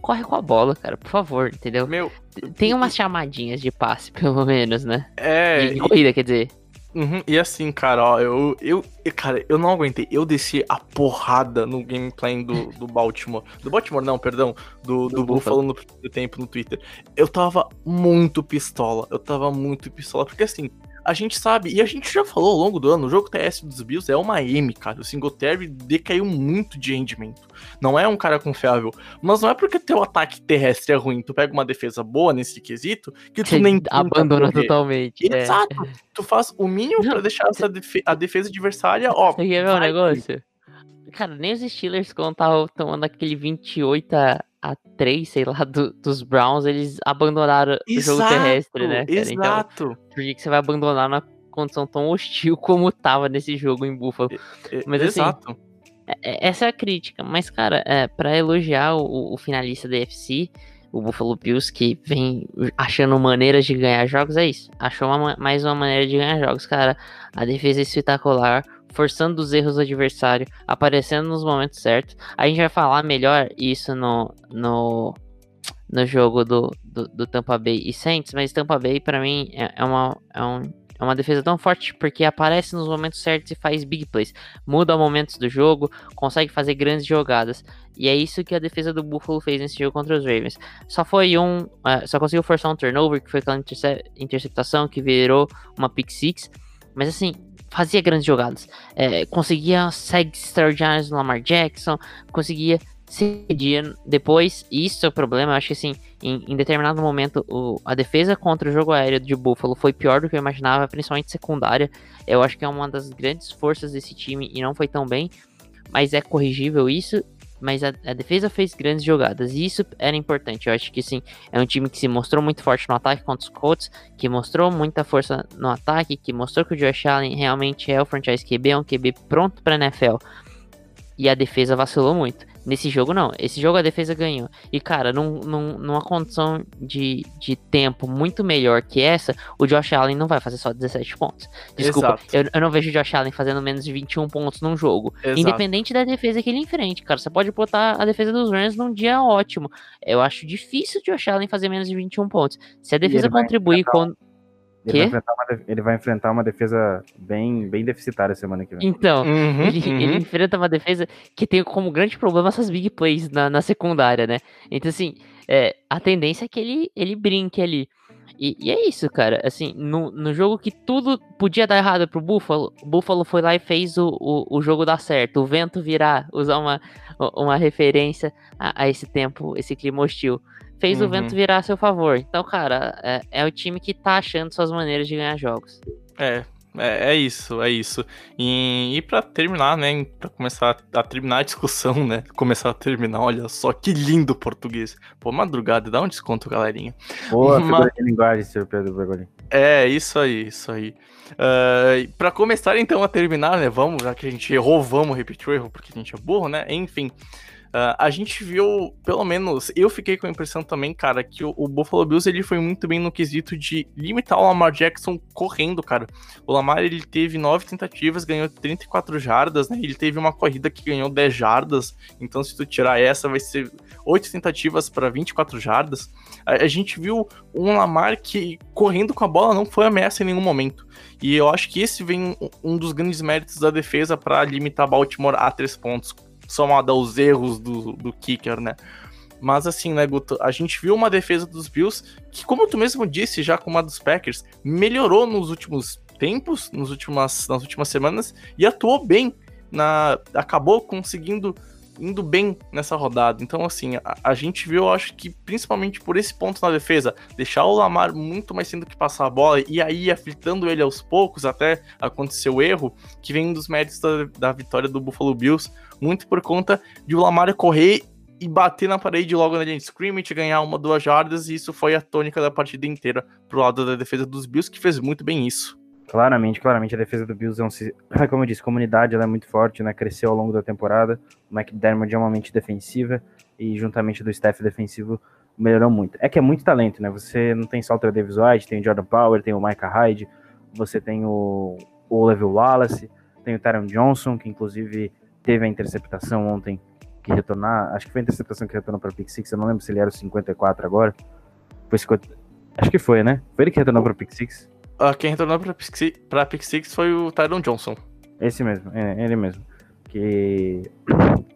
Corre com a bola, cara, por favor, entendeu? Meu, tem umas chamadinhas de passe, (laughs) pelo menos, né? É. De corrida, quer dizer. Uhum, e assim, cara, ó, eu, eu, cara, eu não aguentei. Eu desci a porrada no gameplay do, do Baltimore. Do Baltimore, não, perdão. Do, do, do Buffalo no tempo no Twitter. Eu tava muito pistola. Eu tava muito pistola. Porque assim, a gente sabe, e a gente já falou ao longo do ano, o jogo TS dos Bills é uma M, cara. O Singletary decaiu muito de rendimento. Não é um cara confiável. Mas não é porque teu ataque terrestre é ruim, tu pega uma defesa boa nesse quesito, que tu Você (laughs) nem abandona totalmente. É. Exato. É. Tu faz o mínimo para deixar essa defe a defesa adversária, ó. Você quer ver um negócio? Cara, nem os Steelers, quando estavam tomando aquele 28 a, a 3, sei lá, do, dos Browns, eles abandonaram exato, o jogo terrestre, né? Cara? Então, exato. Então, por que, você vai abandonar na condição tão hostil como tava nesse jogo em Buffalo? Mas, assim, exato. Assim, essa é a crítica. Mas, cara, é, para elogiar o, o finalista da FC, o Buffalo Bills, que vem achando maneiras de ganhar jogos, é isso. Achou uma, mais uma maneira de ganhar jogos, cara. A defesa é espetacular forçando os erros do adversário, aparecendo nos momentos certos. A gente vai falar melhor isso no, no, no jogo do, do, do Tampa Bay e Saints, mas Tampa Bay para mim é, é, uma, é, um, é uma defesa tão forte porque aparece nos momentos certos e faz big plays, muda momentos do jogo, consegue fazer grandes jogadas. E é isso que a defesa do Buffalo fez nesse jogo contra os Ravens. Só foi um. Uh, só conseguiu forçar um turnover, que foi aquela interceptação que virou uma pick six. Mas assim, fazia grandes jogadas. É, conseguia segs extraordinários no Lamar Jackson, conseguia cedia depois. Isso é o problema. Eu acho que assim, em, em determinado momento, o, a defesa contra o jogo aéreo de Buffalo foi pior do que eu imaginava, principalmente secundária. Eu acho que é uma das grandes forças desse time e não foi tão bem, mas é corrigível isso. Mas a, a, defesa fez grandes jogadas e isso era importante. Eu acho que sim, é um time que se mostrou muito forte no ataque contra os Colts, que mostrou muita força no ataque, que mostrou que o Josh Allen realmente é o franchise QB, é um QB pronto para NFL. E a defesa vacilou muito. Nesse jogo, não. Esse jogo a defesa ganhou. E, cara, num, num, numa condição de, de tempo muito melhor que essa, o Josh Allen não vai fazer só 17 pontos. Desculpa, eu, eu, não vejo o Josh Allen fazendo menos de 21 pontos num jogo. Exato. Independente da defesa que ele enfrente, cara. Você pode botar a defesa dos Rams num dia ótimo. Eu acho difícil o Josh Allen fazer menos de 21 pontos. Se a defesa contribuir com. Ele vai, uma, ele vai, enfrentar uma defesa bem, bem deficitária semana que vem. Então, uhum, ele, uhum. ele, enfrenta uma defesa que tem como grande problema essas big plays na, na secundária, né? Então, assim, é, a tendência é que ele, ele brinque ali. E, e, é isso, cara. Assim, no, no jogo que tudo podia dar errado pro Buffalo, o Buffalo foi lá e fez o, o, o jogo dar certo. O vento virar, usar uma, uma referência a, a esse tempo, esse clima hostil fez uhum. o vento virar a seu favor. Então, cara, é, é, o time que tá achando suas maneiras de ganhar jogos. É, é, é isso, é isso. E, e para terminar, né, para começar a terminar a discussão, né, começar a terminar, olha só que lindo português. Pô, madrugada, dá um desconto, galerinha. Boa Uma... de linguagem, seu Pedro Bergolin. É, isso aí, isso aí. Uh, para começar então a terminar, né, vamos, já que a gente errou, vamos repetir o erro, porque a gente é burro, né, enfim... Uh, a gente viu, pelo menos, eu fiquei com a impressão também, cara, que o, o, Buffalo Bills ele foi muito bem no quesito de limitar o Lamar Jackson correndo, cara. O Lamar ele teve nove tentativas, ganhou 34 jardas, né? Ele teve uma corrida que ganhou 10 jardas, então se tu tirar essa, vai ser oito tentativas para 24 jardas. A, a gente viu um Lamar que correndo com a bola não foi ameaça em nenhum momento. E eu acho que esse vem um dos grandes méritos da defesa para limitar Baltimore a três pontos somado aos erros do, do kicker, né? Mas assim, né, Guto, a gente viu uma defesa dos Bills que, como tu mesmo disse, já como a dos Packers, melhorou nos últimos tempos, nos últimas, nas últimas semanas, e atuou bem. Na, acabou conseguindo indo bem nessa rodada. Então, assim, a, a, gente viu, eu acho que principalmente por esse ponto na defesa, deixar o Lamar muito mais sendo que passar a bola e aí afetando ele aos poucos até acontecer o erro, que vem dos méritos da, da vitória do Buffalo Bills, muito por conta de o Lamar correr e bater na parede logo na linha de scrimmage, ganhar uma, duas jardas, e isso foi a tônica da partida inteira pro lado da defesa dos Bills, que fez muito bem isso. Claramente, claramente a defesa do Bills é um, (clears throat) como eu disse, comunidade ela é muito forte, né? Cresceu ao longo da temporada. O McDermott é uma mente defensiva e juntamente do staff defensivo melhorou muito. É que é muito talento, né? Você não tem só o Davis White, tem o Jordan Power, tem o Micah Hyde, você tem o, o Level Wallace, tem o Tyron Johnson, que inclusive teve a interceptação ontem que retornar, acho que foi a interceptação que retornou para Pick Six, eu não lembro se ele era o 54 agora. Foi 50, acho que foi, né? Foi ele que retornou para Pick Six. Uh, quem retornou pra Pick, pra Pick Six foi o Tyron Johnson. Esse mesmo, é, ele mesmo. Que,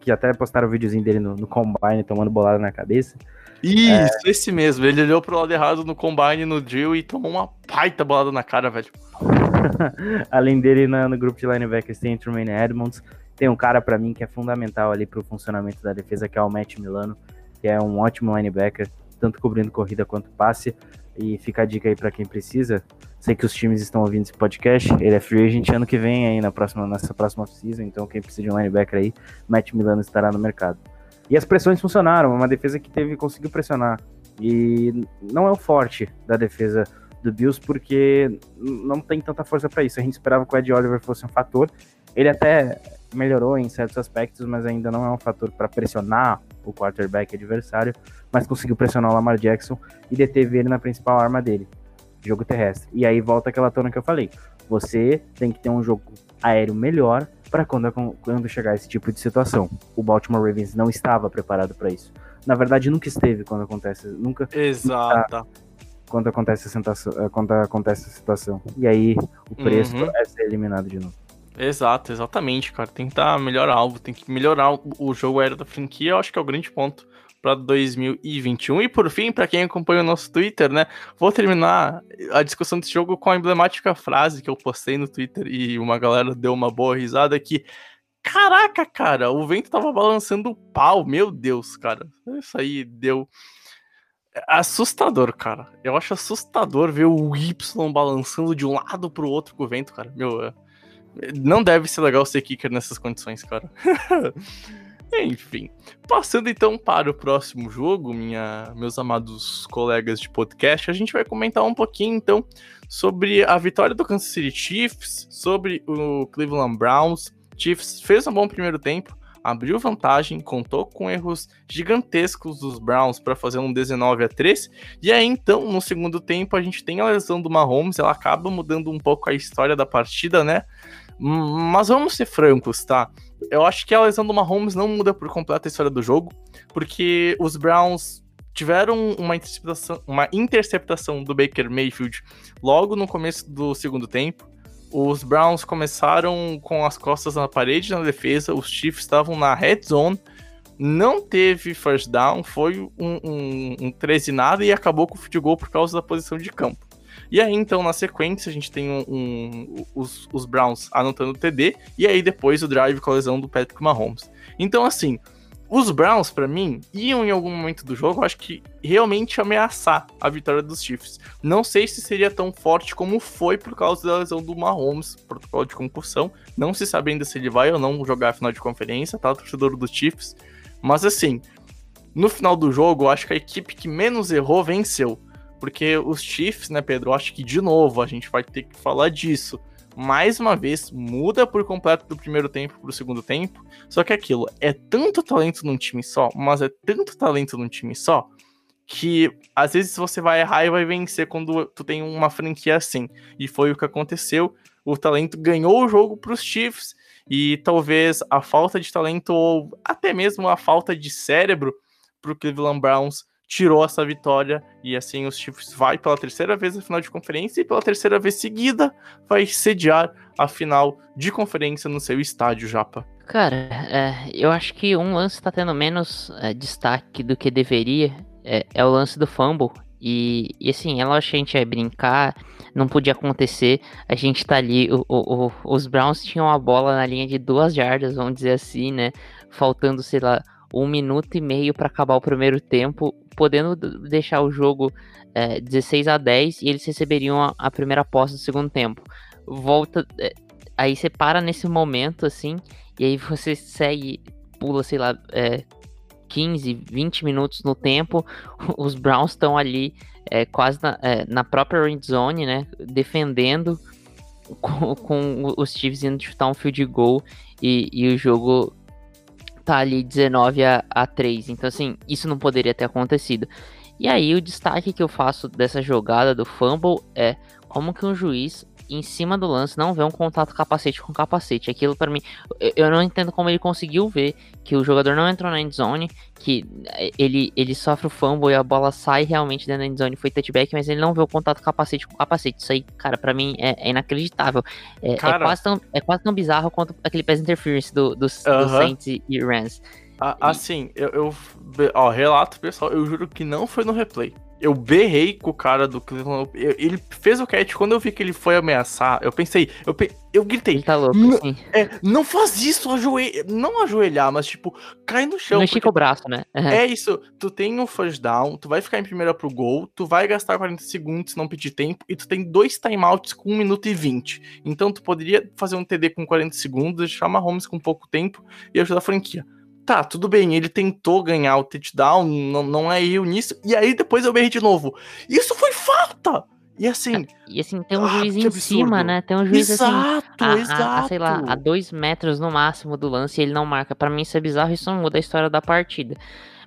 que até postaram o videozinho dele no, no Combine tomando bolada na cabeça. Isso, é... esse mesmo. Ele olhou pro lado errado no Combine, no drill e tomou uma baita bolada na cara, velho. (laughs) Além dele, na, no grupo de linebackers tem o Truman Edmonds. Tem um cara para mim que é fundamental ali pro funcionamento da defesa, que é o Matt Milano, que é um ótimo linebacker, tanto cobrindo corrida quanto passe. E fica a dica aí para quem precisa. Sei que os times estão ouvindo esse podcast. Ele é free agent ano que vem aí na próxima, nessa próxima season. Então, quem precisa de um linebacker aí, Matt Milano estará no mercado. E as pressões funcionaram. Uma defesa que teve conseguiu pressionar. E não é o forte da defesa do Bills, porque não tem tanta força para isso. A gente esperava que o Ed Oliver fosse um fator. Ele até melhorou em certos aspectos, mas ainda não é um fator para pressionar o quarterback adversário, mas conseguiu pressionar o Lamar Jackson e deteve ele na principal arma dele, jogo terrestre. E aí volta aquela tona que eu falei. Você tem que ter um jogo aéreo melhor para quando, quando chegar esse tipo de situação. O Baltimore Ravens não estava preparado para isso. Na verdade, nunca esteve quando acontece, nunca. Exato. quando acontece a situação, quando acontece a situação. E aí o preço uhum. é ser eliminado de novo. Exato, exatamente, cara. Tem que estar melhor alvo, tem que melhorar o jogo aéreo da franquia, eu acho que é o grande ponto para 2021. E por fim, para quem acompanha o nosso Twitter, né, vou terminar a discussão desse jogo com a emblemática frase que eu postei no Twitter e uma galera deu uma boa risada que caraca, cara, o vento tava balançando o pau, meu Deus, cara. Isso aí deu assustador, cara. Eu acho assustador ver o Y balançando de um lado pro outro com o vento, cara. Meu, não deve ser legal ser kicker nessas condições, cara. (laughs) Enfim, passando então para o próximo jogo, minha, meus amados colegas de podcast, a gente vai comentar um pouquinho então sobre a vitória do Kansas City Chiefs, sobre o Cleveland Browns. Chiefs fez um bom primeiro tempo, abriu vantagem, contou com erros gigantescos dos Browns para fazer um 19 a 3. E aí então, no segundo tempo, a gente tem a lesão do Mahomes, ela acaba mudando um pouco a história da partida, né? Mas vamos ser francos, tá? Eu acho que a lesão do Mahomes não muda por completo a história do jogo, porque os Browns tiveram uma interceptação, uma interceptação do Baker Mayfield logo no começo do segundo tempo. Os Browns começaram com as costas na parede na defesa, os Chiefs estavam na red zone, não teve first down, foi um, um, um 13 nada e acabou com o field goal por causa da posição de campo. E aí, então, na sequência, a gente tem um, um, os, os Browns anotando o TD, e aí depois o drive com a lesão do Patrick Mahomes. Então, assim, os Browns, para mim, iam em algum momento do jogo, acho que realmente ameaçar a vitória dos Chiefs. Não sei se seria tão forte como foi por causa da lesão do Mahomes, protocolo de concussão. Não se sabe ainda se ele vai ou não jogar a final de conferência, tá? Torcedor dos Chiefs. Mas assim, no final do jogo, acho que a equipe que menos errou venceu. Porque os Chiefs, né, Pedro? Acho que de novo a gente vai ter que falar disso. Mais uma vez, muda por completo do primeiro tempo para o segundo tempo. Só que aquilo é tanto talento num time só, mas é tanto talento num time só, que às vezes você vai errar e vai vencer quando tu tem uma franquia assim. E foi o que aconteceu. O talento ganhou o jogo para os Chiefs e talvez a falta de talento ou até mesmo a falta de cérebro para o Cleveland Browns tirou essa vitória e assim os Chiefs vai pela terceira vez na final de conferência e pela terceira vez seguida vai sediar a final de conferência no seu estádio Japa. Cara, é, eu acho que um lance tá tendo menos é, destaque do que deveria é, é, o lance do fumble e, e assim, é lógico que a gente ia brincar, não podia acontecer. A gente tá ali, o, o, os Browns tinham a bola na linha de duas jardas, vamos dizer assim, né? Faltando, sei lá, um minuto e meio para acabar o primeiro tempo, podendo deixar o jogo é, 16 a 10 e eles receberiam a, a primeira posse do segundo tempo. Volta, é, aí você para nesse momento assim, e aí você segue, pula, sei lá, é, 15, 20 minutos no tempo, (laughs) os Browns estão ali é, quase na, é, na própria red zone, né, defendendo (laughs) com, com os Chiefs indo chutar um field goal e, e o jogo tá ali 19 a, a 3. Então, assim, isso não poderia ter acontecido. E aí, o destaque que eu faço dessa jogada do fumble é como que um juiz em cima do lance não vê um contato capacete com capacete. Aquilo para mim, eu não entendo como ele conseguiu ver que o jogador não entrou na endzone, que eh, ele, ele sofre o fumble e a bola sai realmente dentro da endzone, foi touchback, mas ele não vê o contato capacete com capacete. Isso aí, cara, para mim é, é inacreditável. É, é cara... é, quase tão, é quase tão bizarro quanto aquele pass interference do, dos, uh -huh. do Saints e Rams. Assim, eu, eu ó, relato pessoal, eu juro que não foi no replay eu berrei com o cara do Cleveland. Ele fez o catch, quando eu vi que ele foi ameaçar, eu pensei, eu, pe... eu gritei. Ele tá louco, sim. É, não faz isso, ajoelha. Não ajoelhar, mas tipo, cai no chão. Não estica o braço, né? Uhum. (laughs) É isso. Tu tem um first down, tu vai ficar em primeira pro gol, tu vai gastar 40 segundos se não pedir tempo, e tu tem dois timeouts com 1 minuto e 20. Então tu poderia fazer um TD com 40 segundos, deixar Mahomes com pouco tempo e ajudar a franquia tá, tudo bem, ele tentou ganhar o touchdown, não, não é eu nisso, e aí depois eu berrei de novo. Isso foi falta! E assim. E assim, tem um ah, juiz em cima, né? Tem um juiz exato, assim. A, exato. A, a, sei lá, a dois metros no máximo do lance e ele não marca. para mim isso é bizarro, isso não muda a história da partida.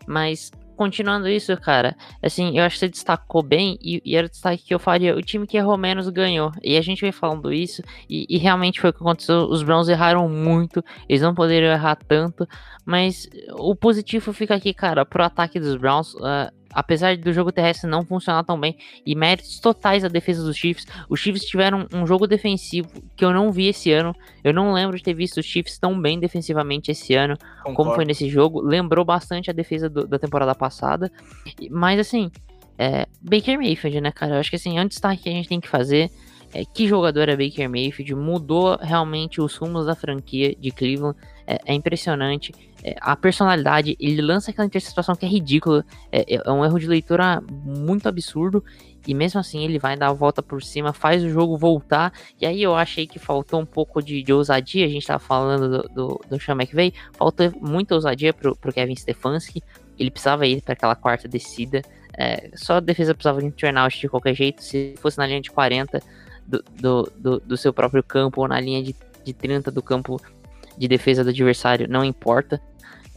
Mas continuando isso, cara, assim, eu acho que você destacou bem e, e, era o destaque que eu faria. O time que errou menos ganhou. E a gente vem falando isso e, e, realmente foi o que aconteceu. Os Browns erraram muito, eles não poderiam errar tanto, mas o positivo fica aqui, cara, pro ataque dos Browns. Uh, apesar do jogo terrestre não funcionar tão bem, e méritos totais da defesa dos Chiefs, os Chiefs tiveram um jogo defensivo que eu não vi esse ano. Eu não lembro de ter visto os Chiefs tão bem defensivamente esse ano Concordo. como foi nesse jogo. Lembrou bastante a defesa do, da temporada passada. Mas assim, é, Baker Mayfield, né, cara? Eu acho que assim, é um destaque que a gente tem que fazer. É, que jogador é Baker Mayfield? Mudou realmente os rumos da franquia de Cleveland. É, é impressionante. É, a personalidade, ele lança aquela interceptação que é ridícula, é, é, um erro de leitura muito absurdo, e mesmo assim ele vai dar a volta por cima, faz o jogo voltar, e aí eu achei que faltou um pouco de, de ousadia, a gente tava falando do, do, do Sean McVay, faltou muita ousadia pro, pro Kevin Stefanski, ele precisava ir para aquela quarta descida, é, só a defesa precisava de um turnout de qualquer jeito, se fosse na linha de 40 do, do, do, do seu próprio campo ou na linha de, de 30 do campo de defesa do adversário, não importa.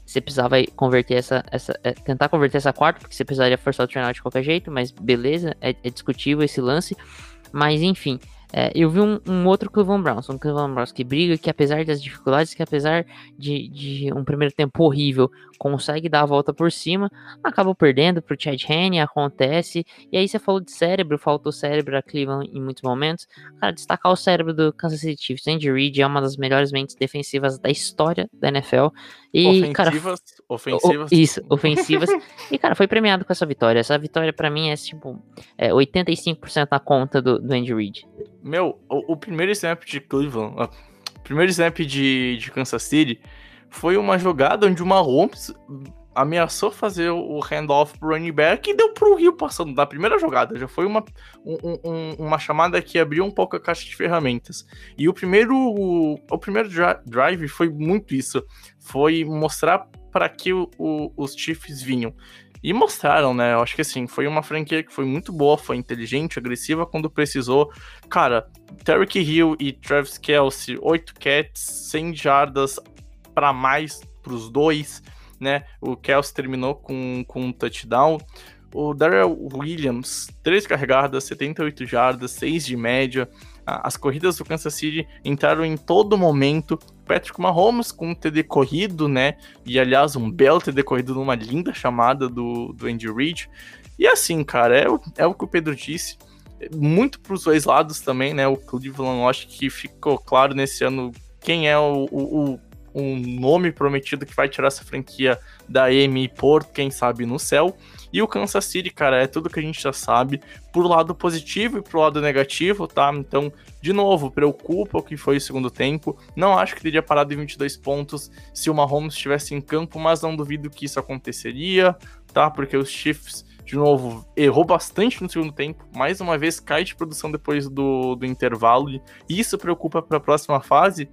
Você precisava converter essa, essa é, tentar converter essa quarta, porque você precisaria forçar o turnout de qualquer jeito, mas beleza, é, é discutível esse lance. Mas enfim, é, eu vi um, um, outro Cleveland Browns, um Cleveland Browns que briga, que apesar das dificuldades, que apesar de, de, um primeiro tempo horrível, consegue dar a volta por cima, acabou perdendo pro Chad Henne, acontece. E aí você falou de cérebro, faltou cérebro a Cleveland em muitos momentos. Cara, destacar o cérebro do Kansas City Chiefs, Andy Reid é uma das melhores mentes defensivas da história da NFL. E, ofensivas, cara, ofensivas. Isso, ofensivas. (laughs) e, cara, foi premiado com essa vitória. Essa vitória, para mim, é tipo é 85% na conta do, do Andy Reid. Meu, o, o, primeiro snap de Cleveland, o primeiro snap de, de Kansas City foi uma jogada onde o Mahomes ameaçou fazer o handoff pro running back e deu pro Rio passando da primeira jogada. Já foi uma, um, um, uma chamada que abriu um pouco a caixa de ferramentas. E o primeiro, o, primeiro drive foi muito isso. Foi mostrar para que o, o, os Chiefs vinham. E mostraram, né? Eu acho que assim, foi uma franquia que foi muito boa, foi inteligente, agressiva quando precisou. Cara, Tarek Hill e Travis Kelsey, 8 cats, 100 jardas para mais pros dois né? O Kelsey terminou com, com um touchdown. O Darrell Williams, 3 carregadas, 78 jardas, 6 de média. As corridas do Kansas City entraram em todo momento. Patrick Mahomes com um TD corrido, né? E aliás, um belo TD corrido numa linda chamada do, do Andy Reid. E assim, cara, é, é o que o Pedro disse. Muito para os dois lados também, né? O Cleveland, eu acho que ficou claro nesse ano quem é o, o, um nome prometido que vai tirar essa franquia da M por, quem sabe, no céu. E o Kansas City, cara, é tudo que a gente já sabe, pro lado positivo e pro lado negativo, tá? Então, de novo, preocupa o que foi o segundo tempo. Não acho que teria parado em 22 pontos se o Mahomes estivesse em campo, mas não duvido que isso aconteceria, tá? Porque os Chiefs, de novo, errou bastante no segundo tempo. Mais uma vez, cai de produção depois do, do intervalo. E isso preocupa para a próxima fase.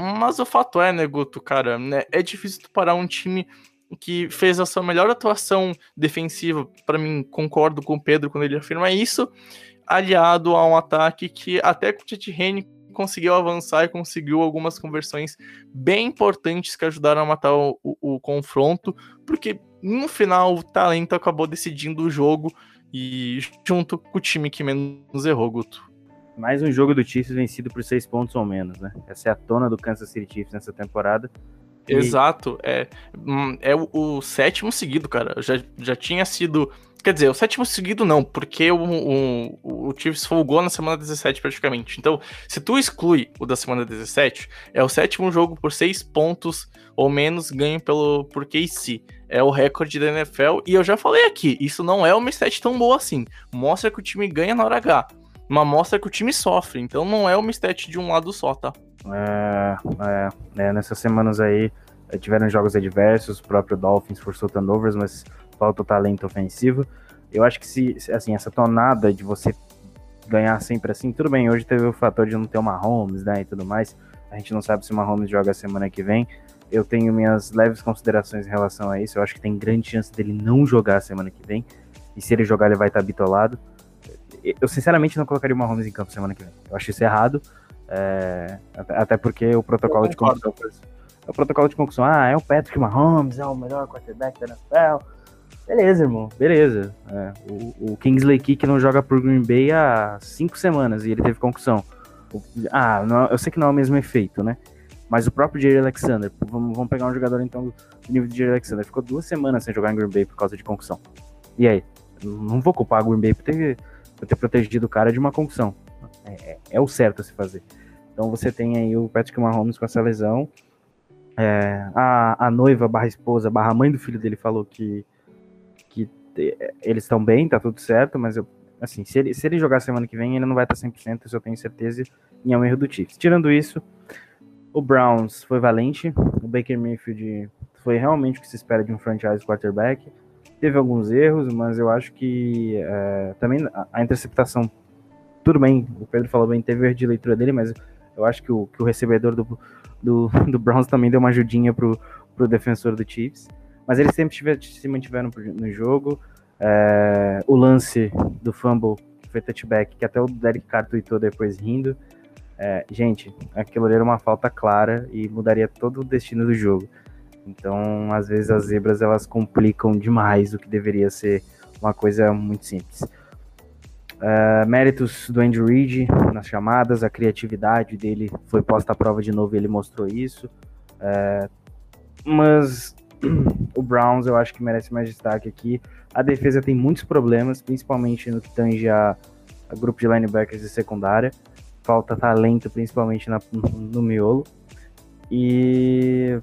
Mas o fato é, né, Guto, cara, né, é difícil tu parar um time que fez a sua melhor atuação defensiva. Para mim, concordo com o Pedro quando ele afirma isso, aliado a um ataque que até com o Titi Rene conseguiu avançar e conseguiu algumas conversões bem importantes que ajudaram a matar o, o, o confronto, porque no final o talento acabou decidindo o jogo e junto com o time que menos errou, Guto. Mais um jogo do Chiefs vencido por seis pontos ou menos, né? Essa é a tona do Kansas City Chiefs nessa temporada. E... Exato, é, hum, é o, o, sétimo seguido, cara. Já, já tinha sido. Quer dizer, o sétimo seguido não, porque o, o, o Chiefs folgou na semana 17 praticamente. Então, se tu exclui o da semana 17, é o sétimo jogo por seis pontos ou menos ganho pelo, por KC. É o recorde da NFL. E eu já falei aqui, isso não é uma stat tão boa assim. Mostra que o time ganha na hora H uma amostra que o time sofre. Então não é uma stat de um lado só, tá? É, é, é nessas semanas aí eh, tiveram jogos adversos, o próprio Dolphins forçou turnovers, mas falta talento ofensivo. Eu acho que se, assim, essa tonada de você ganhar sempre assim, tudo bem, hoje teve o fator de não ter o Mahomes, né, e tudo mais. A gente não sabe se o Mahomes joga semana que vem. Eu tenho minhas leves considerações em relação a isso. Eu acho que tem grande chance dele não jogar semana que vem. E se ele jogar, ele vai estar bitolado eu sinceramente não colocaria o Mahomes em campo semana que vem. Eu acho isso errado. É, até porque o protocolo de concussão. O protocolo de concussão, ah, é o Patrick Mahomes, é o melhor quarterback da NFL. Beleza, irmão, beleza. É, o, o, Kingsley Kick não joga por Green Bay há cinco semanas e ele teve concussão. ah, não, eu sei que não é o mesmo efeito, né? Mas o próprio Jerry Alexander, vamos, vamos pegar um jogador então do nível de Jerry Alexander, ficou duas semanas sem jogar em Green Bay por causa de concussão. E aí? Não vou culpar a Green Bay por ter por ter protegido o cara de uma concussão. É, é, é, o certo a se fazer. Então você tem aí o Patrick Mahomes com essa lesão. É, a, a noiva barra esposa barra mãe do filho dele falou que, que eles estão bem, tá tudo certo, mas eu, assim, se ele, se ele jogar semana que vem, ele não vai estar 100%, isso eu tenho certeza, e é um erro do Chiefs. Tirando isso, O Browns foi valente. O Baker Mayfield foi realmente o que se espera de um franchise quarterback. Teve alguns erros, mas eu acho que é, também a, a, interceptação, tudo bem, o Pedro falou bem, teve erro de leitura dele, mas eu acho que o, que o recebedor do, do, (laughs) do Browns também deu uma ajudinha pro, pro defensor do Chiefs. Mas eles sempre tiver, se mantiveram no jogo. É, o lance do fumble, que foi touchback, que até o Derek Carr tweetou depois rindo. É, gente, aquilo ali era uma falta clara e mudaria todo o destino do jogo. Então, às vezes as zebras elas complicam demais o que deveria ser uma coisa muito simples. Uh, méritos do Andrew Reid nas chamadas, a criatividade dele foi posta à prova de novo e ele mostrou isso. Uh, mas (clears throat) o Browns eu acho que merece mais destaque aqui. A defesa tem muitos problemas, principalmente no que tange a, a grupo de linebackers de secundária. Falta talento, principalmente na, no miolo. E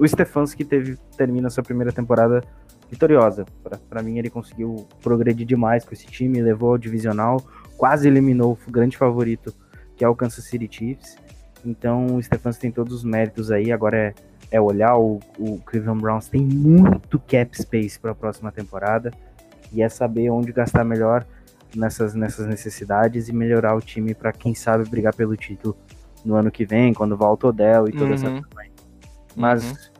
o Stefanski teve, termina sua primeira temporada vitoriosa. Para mim, ele conseguiu progredir demais com esse time, levou ao divisional, quase eliminou o grande favorito, que é o Kansas City Chiefs. Então, o Stefanski tem todos os méritos aí. Agora é, é olhar o, o Cleveland Browns tem muito cap space para a próxima temporada e é saber onde gastar melhor nessas, nessas necessidades e melhorar o time para quem sabe brigar pelo título no ano que vem, quando volta o Odell e toda uhum. essa coisa. Mas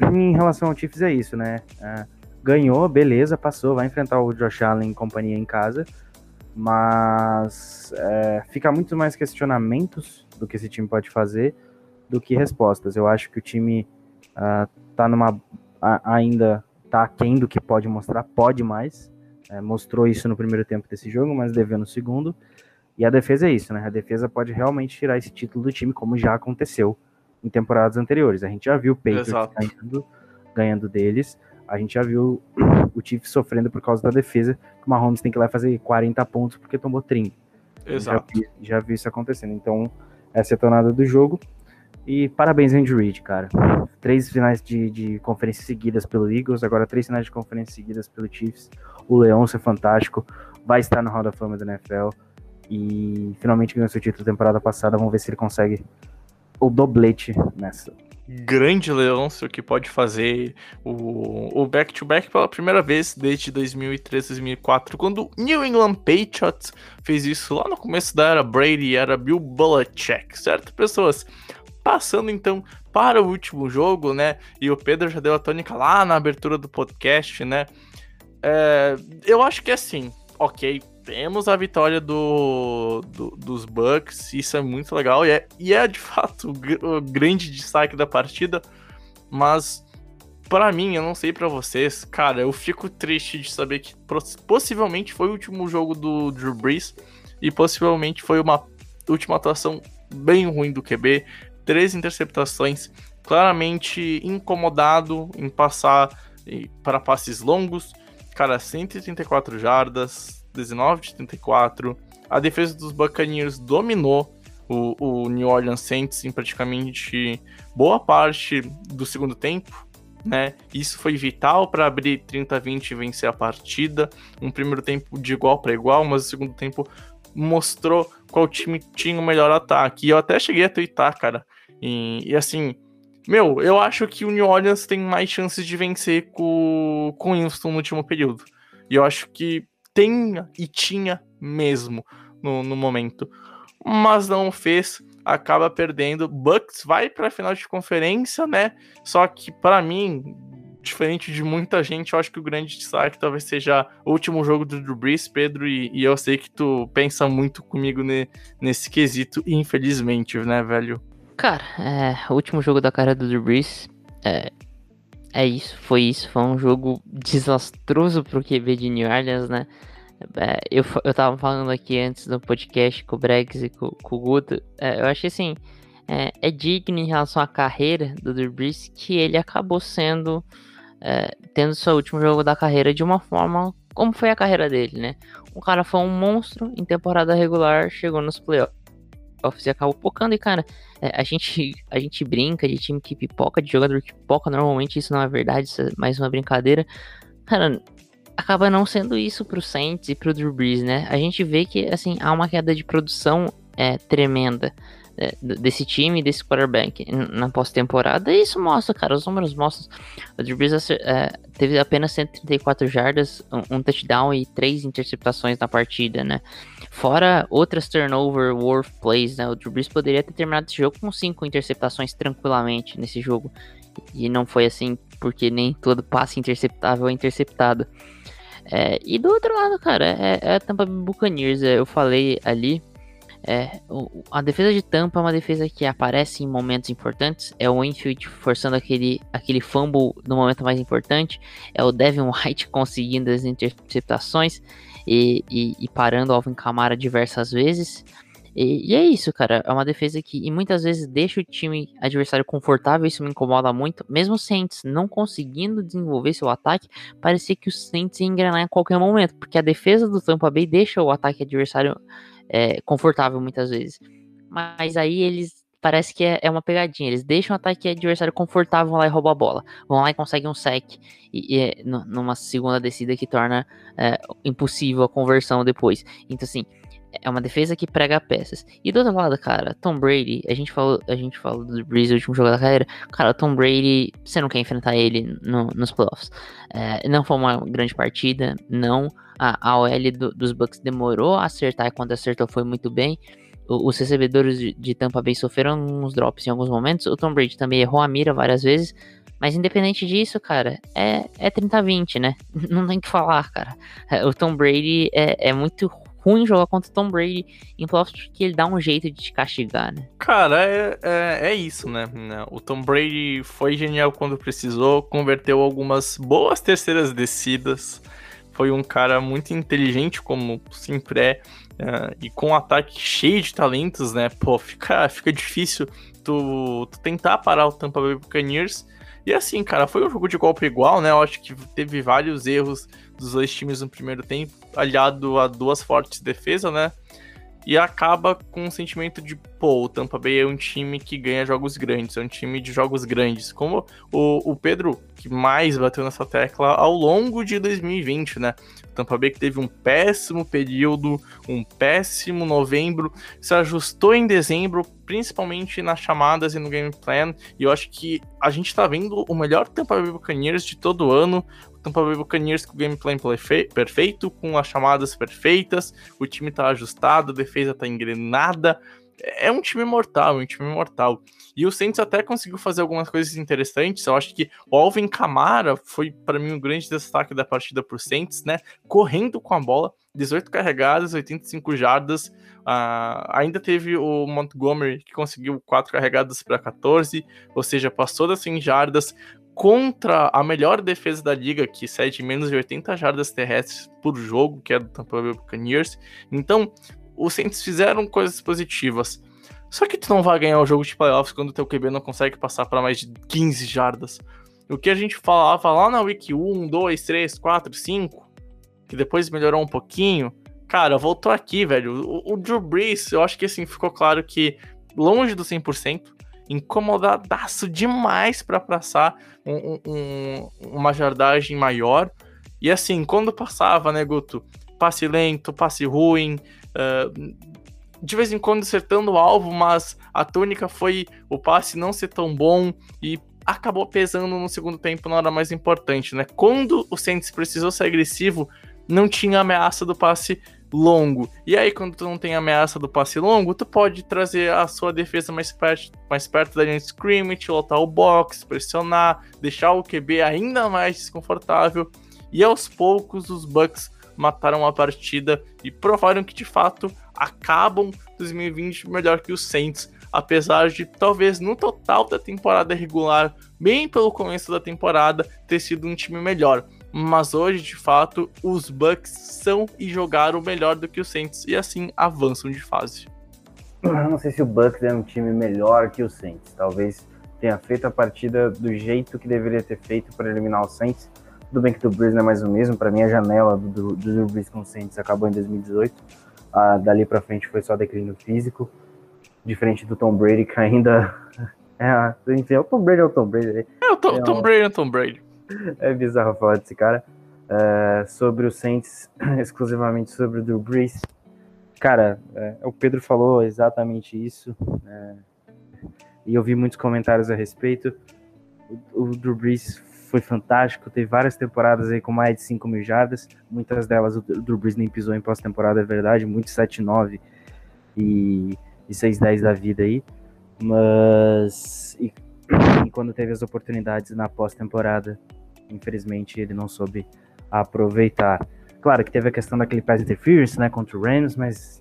uhum. em relação ao Chiefs é isso, né? É, ganhou, beleza, passou, vai enfrentar o Josh Allen e companhia em casa, mas é, fica muito mais questionamentos do que esse time pode fazer do que respostas. Eu acho que o time uh, tá numa a, ainda tá aquém do que pode mostrar, pode mais. É, mostrou isso no primeiro tempo desse jogo, mas deveu no segundo. E a defesa é isso, né? A defesa pode realmente tirar esse título do time, como já aconteceu em temporadas anteriores. A gente já viu o Patriots ganhando, ganhando deles. A gente já viu o Chiefs sofrendo por causa da defesa, que o Mahomes tem que ir lá fazer 40 pontos porque tomou 30. Exato. Já, já vi isso acontecendo. Então, essa é a tornada do jogo. E parabéns, Andy Reid, cara. Três finais de, de conferência seguidas pelo Eagles, agora três finais de conferência seguidas pelo Chiefs. O Leão é fantástico, vai estar no Hall da Fama do NFL e finalmente ganhou seu título temporada passada. Vamos ver se ele consegue o doblete nessa. Grande Leôncio que pode fazer o back-to-back -back pela primeira vez desde 2003, 2004, quando New England Patriots fez isso lá no começo da era Brady, era Bill Belichick, certo, pessoas? Passando então para o último jogo, né? E o Pedro já deu a tônica lá na abertura do podcast, né? É, eu acho que é assim, ok, temos a vitória do, do, dos Bucks, isso é muito legal, e é, e é de (laughs) fato o, o grande destaque da partida, mas para mim, eu não sei para vocês, cara, eu fico triste de saber que possivelmente foi o último jogo do Drew Brees, e possivelmente foi uma última atuação bem ruim do QB, três interceptações, claramente incomodado em passar para passes longos, cara, 134 jardas, 19 de 34. A defesa dos Buccaneers dominou o, o New Orleans Saints em praticamente boa parte do segundo tempo. Né? Isso foi vital para abrir 30 a 20 e vencer a partida. Um primeiro tempo de igual para igual, mas o segundo tempo mostrou qual time tinha o melhor ataque. E eu até cheguei a twittar, cara. E, e assim, meu, eu acho que o New Orleans tem mais chances de vencer com, com o Winston no último período. E eu acho que tem e tinha mesmo no, no momento. Mas não fez, acaba perdendo. Bucks vai para a final de conferência, né? Só que para mim, diferente de muita gente, eu acho que o grande destaque talvez seja o último jogo do Drew Brees, Pedro, e, e eu sei que tu pensa muito comigo ne, nesse quesito, infelizmente, né, velho? Cara, é, o último jogo da cara do Drew Brees, é, é isso, foi isso. Foi um jogo desastroso pro QB de New Orleans, né? É, eu, eu tava falando aqui antes do podcast com o Bregs e com, com o Guto. É, eu achei assim. É, é, digno em relação à carreira do Drew que ele acabou sendo. É, tendo seu último jogo da carreira de uma forma como foi a carreira dele, né? O cara foi um monstro em temporada regular, chegou nos playoffs e acabou pocando. E, cara, é, a, gente, (laughs) a gente brinca de time que pipoca, de jogador que pipoca. Normalmente isso não é verdade, isso é mais uma brincadeira. Cara, acaba não sendo isso pro Saints e pro Drew Brees, né? A gente vê que, assim, há uma queda de produção é, tremenda. É, desse time, desse quarterback na pós-temporada. E isso mostra, cara, os números mostram. O Drew Brees é, teve apenas 134 jardas, um, um, touchdown e três interceptações na partida, né? Fora outras turnover worth plays, né? O Drew Brees poderia ter terminado esse jogo com cinco interceptações tranquilamente nesse jogo. E não foi assim, porque nem todo passe interceptável é interceptado. É, e do outro lado, cara, é, é a Tampa Buccaneers. É, eu falei ali. É, o, a defesa de Tampa é uma defesa que aparece em momentos importantes. É o Winfield forçando aquele, aquele fumble no momento mais importante. É o Devin White (laughs) conseguindo as interceptações e, e, e parando o Alvin Kamara diversas vezes. E, e, é isso, cara. É uma defesa que muitas vezes deixa o time adversário confortável. Isso me incomoda muito. Mesmo o Saints não conseguindo desenvolver seu ataque, parecia que o Saints ia engrenar em qualquer momento. Porque a defesa do Tampa Bay deixa o ataque adversário é, confortável muitas vezes. Mas aí eles. Parece que é, é uma pegadinha. Eles deixam o ataque adversário confortável, vão lá e roubam a bola. Vão lá e conseguem um sec. E, e é, numa segunda descida que torna é, impossível a conversão depois. Então, assim é uma defesa que prega peças. E do outro lado, cara, Tom Brady, a gente falou, a gente falou do Breeze, o último jogo da carreira. Cara, Tom Brady, você não quer enfrentar ele no, nos playoffs. É, não foi uma grande partida, não. A, a OL do, dos Bucks demorou a acertar e quando acertou foi muito bem. O, os recebedores de, de Tampa Bay sofreram uns drops em alguns momentos. O Tom Brady também errou a mira várias vezes. Mas independente disso, cara, é, é 30-20, né? (laughs) Não tem que falar, cara. O Tom Brady é, é muito ruim jogar contra o Tom Brady em playoffs porque ele dá um jeito de te castigar, né? Cara, é, é, é, isso, né? O Tom Brady foi genial quando precisou, converteu algumas boas terceiras descidas. Foi um cara muito inteligente, como sempre é, uh, e com um ataque cheio de talentos, né? Pô, fica, fica difícil tu, tu tentar parar o Tampa Bay Buccaneers. E assim, cara, foi um jogo de golpe igual, né? Eu acho que teve vários erros dos dois times no primeiro tempo, aliado a duas fortes defesas, né? E acaba com um sentimento de, pô, o Tampa Bay é um time que ganha jogos grandes, é um time de jogos grandes. Como o, o Pedro, que mais bateu nessa tecla ao longo de 2020, né? O Tampa Bay que teve um péssimo período, um péssimo novembro, se ajustou em dezembro, principalmente nas chamadas e no game plan. E eu acho que a gente tá vendo o melhor Tampa Bay Buccaneers de todo ano. Tampa Bay Buccaneers com o gameplay perfeito, com as chamadas perfeitas, o time tá ajustado, a defesa tá engrenada. É um time mortal, é um time mortal. E o Saints até conseguiu fazer algumas coisas interessantes. Eu acho que o Alvin Kamara foi para mim um grande destaque da partida por Saints, né? Correndo com a bola, 18 carregadas, 85 jardas. Uh, ainda teve o Montgomery que conseguiu 4 carregadas para 14, ou seja, passou das 100 jardas, contra a melhor defesa da liga, que cede menos de 80 jardas terrestres por jogo, que é do Tampa Bay Buccaneers. Então, os Saints fizeram coisas positivas. Só que tu não vai ganhar o jogo de playoffs quando o teu QB não consegue passar para mais de 15 jardas. O que a gente falava lá na Week 1, 2, 3, 4, 5, que depois melhorou um pouquinho, cara, voltou aqui, velho. O, o Drew Brees, eu acho que assim, ficou claro que longe do 100%, incomodadaço demais para passar um, um, uma jardagem maior. E assim, quando passava, né, Guto? Passe lento, passe ruim, uh, de vez em quando acertando o alvo, mas a tônica foi o passe não ser tão bom e acabou pesando no segundo tempo na hora mais importante, né? Quando o Saints precisou ser agressivo, não tinha ameaça do passe longo. E aí, quando tu não tem ameaça do passe longo, tu pode trazer a sua defesa mais perto, mais perto da linha de scrimmage, lotar o box, pressionar, deixar o QB ainda mais desconfortável. E aos poucos, os Bucks mataram a partida e provaram que de fato acabam 2020 melhor que os Saints, apesar de talvez no total da temporada regular, bem pelo começo da temporada, ter sido um time melhor mas hoje, de fato, os Bucks são e jogaram melhor do que os Saints e assim avançam de fase. Eu não sei se o Bucks é um time melhor que o Saints. Talvez tenha feito a partida do jeito que deveria ter feito para eliminar o Saints. Tudo bem que o Brees não é mais o mesmo. Para mim, a janela do, do Brees com o Saints acabou em 2018. Ah, dali para frente foi só declínio físico. Diferente do Tom Brady, que ainda. (laughs) É, enfim, é o Tom Brady é o Tom Brady. É, o Tom, é, Tom Brady é o Tom Brady é bizarro falar desse cara. Uh, sobre o Saints, (coughs) exclusivamente sobre o Drew Brees. cara, é, o Pedro falou exatamente isso. É, e eu vi muitos comentários a respeito. O, o Drew Brees foi fantástico, teve várias temporadas aí com mais de 5 mil jardas, muitas delas o Drew Brees nem pisou em pós-temporada, é verdade, muito 7-9 e, e 6-10 da vida aí, mas e, (coughs) e quando teve as oportunidades na pós-temporada, infelizmente ele não soube aproveitar. Claro que teve a questão daquele pass interference, né, contra o Rams, mas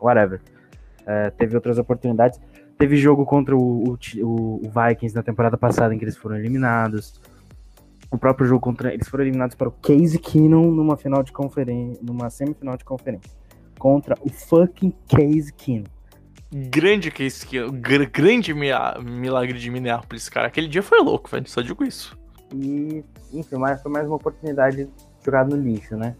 whatever. É, teve outras oportunidades. Teve jogo contra o, o, o, Vikings na temporada passada em que eles foram eliminados. O próprio jogo contra eles foram eliminados para o Case Keenum numa final de conferência, numa semifinal de conferência contra o fucking Case Keenum. Grande Case Keenum, gr grande milagre de Minneapolis, cara. Aquele dia foi louco, velho. Só digo isso. E, enfim, mas foi mais uma oportunidade jogada no lixo, né?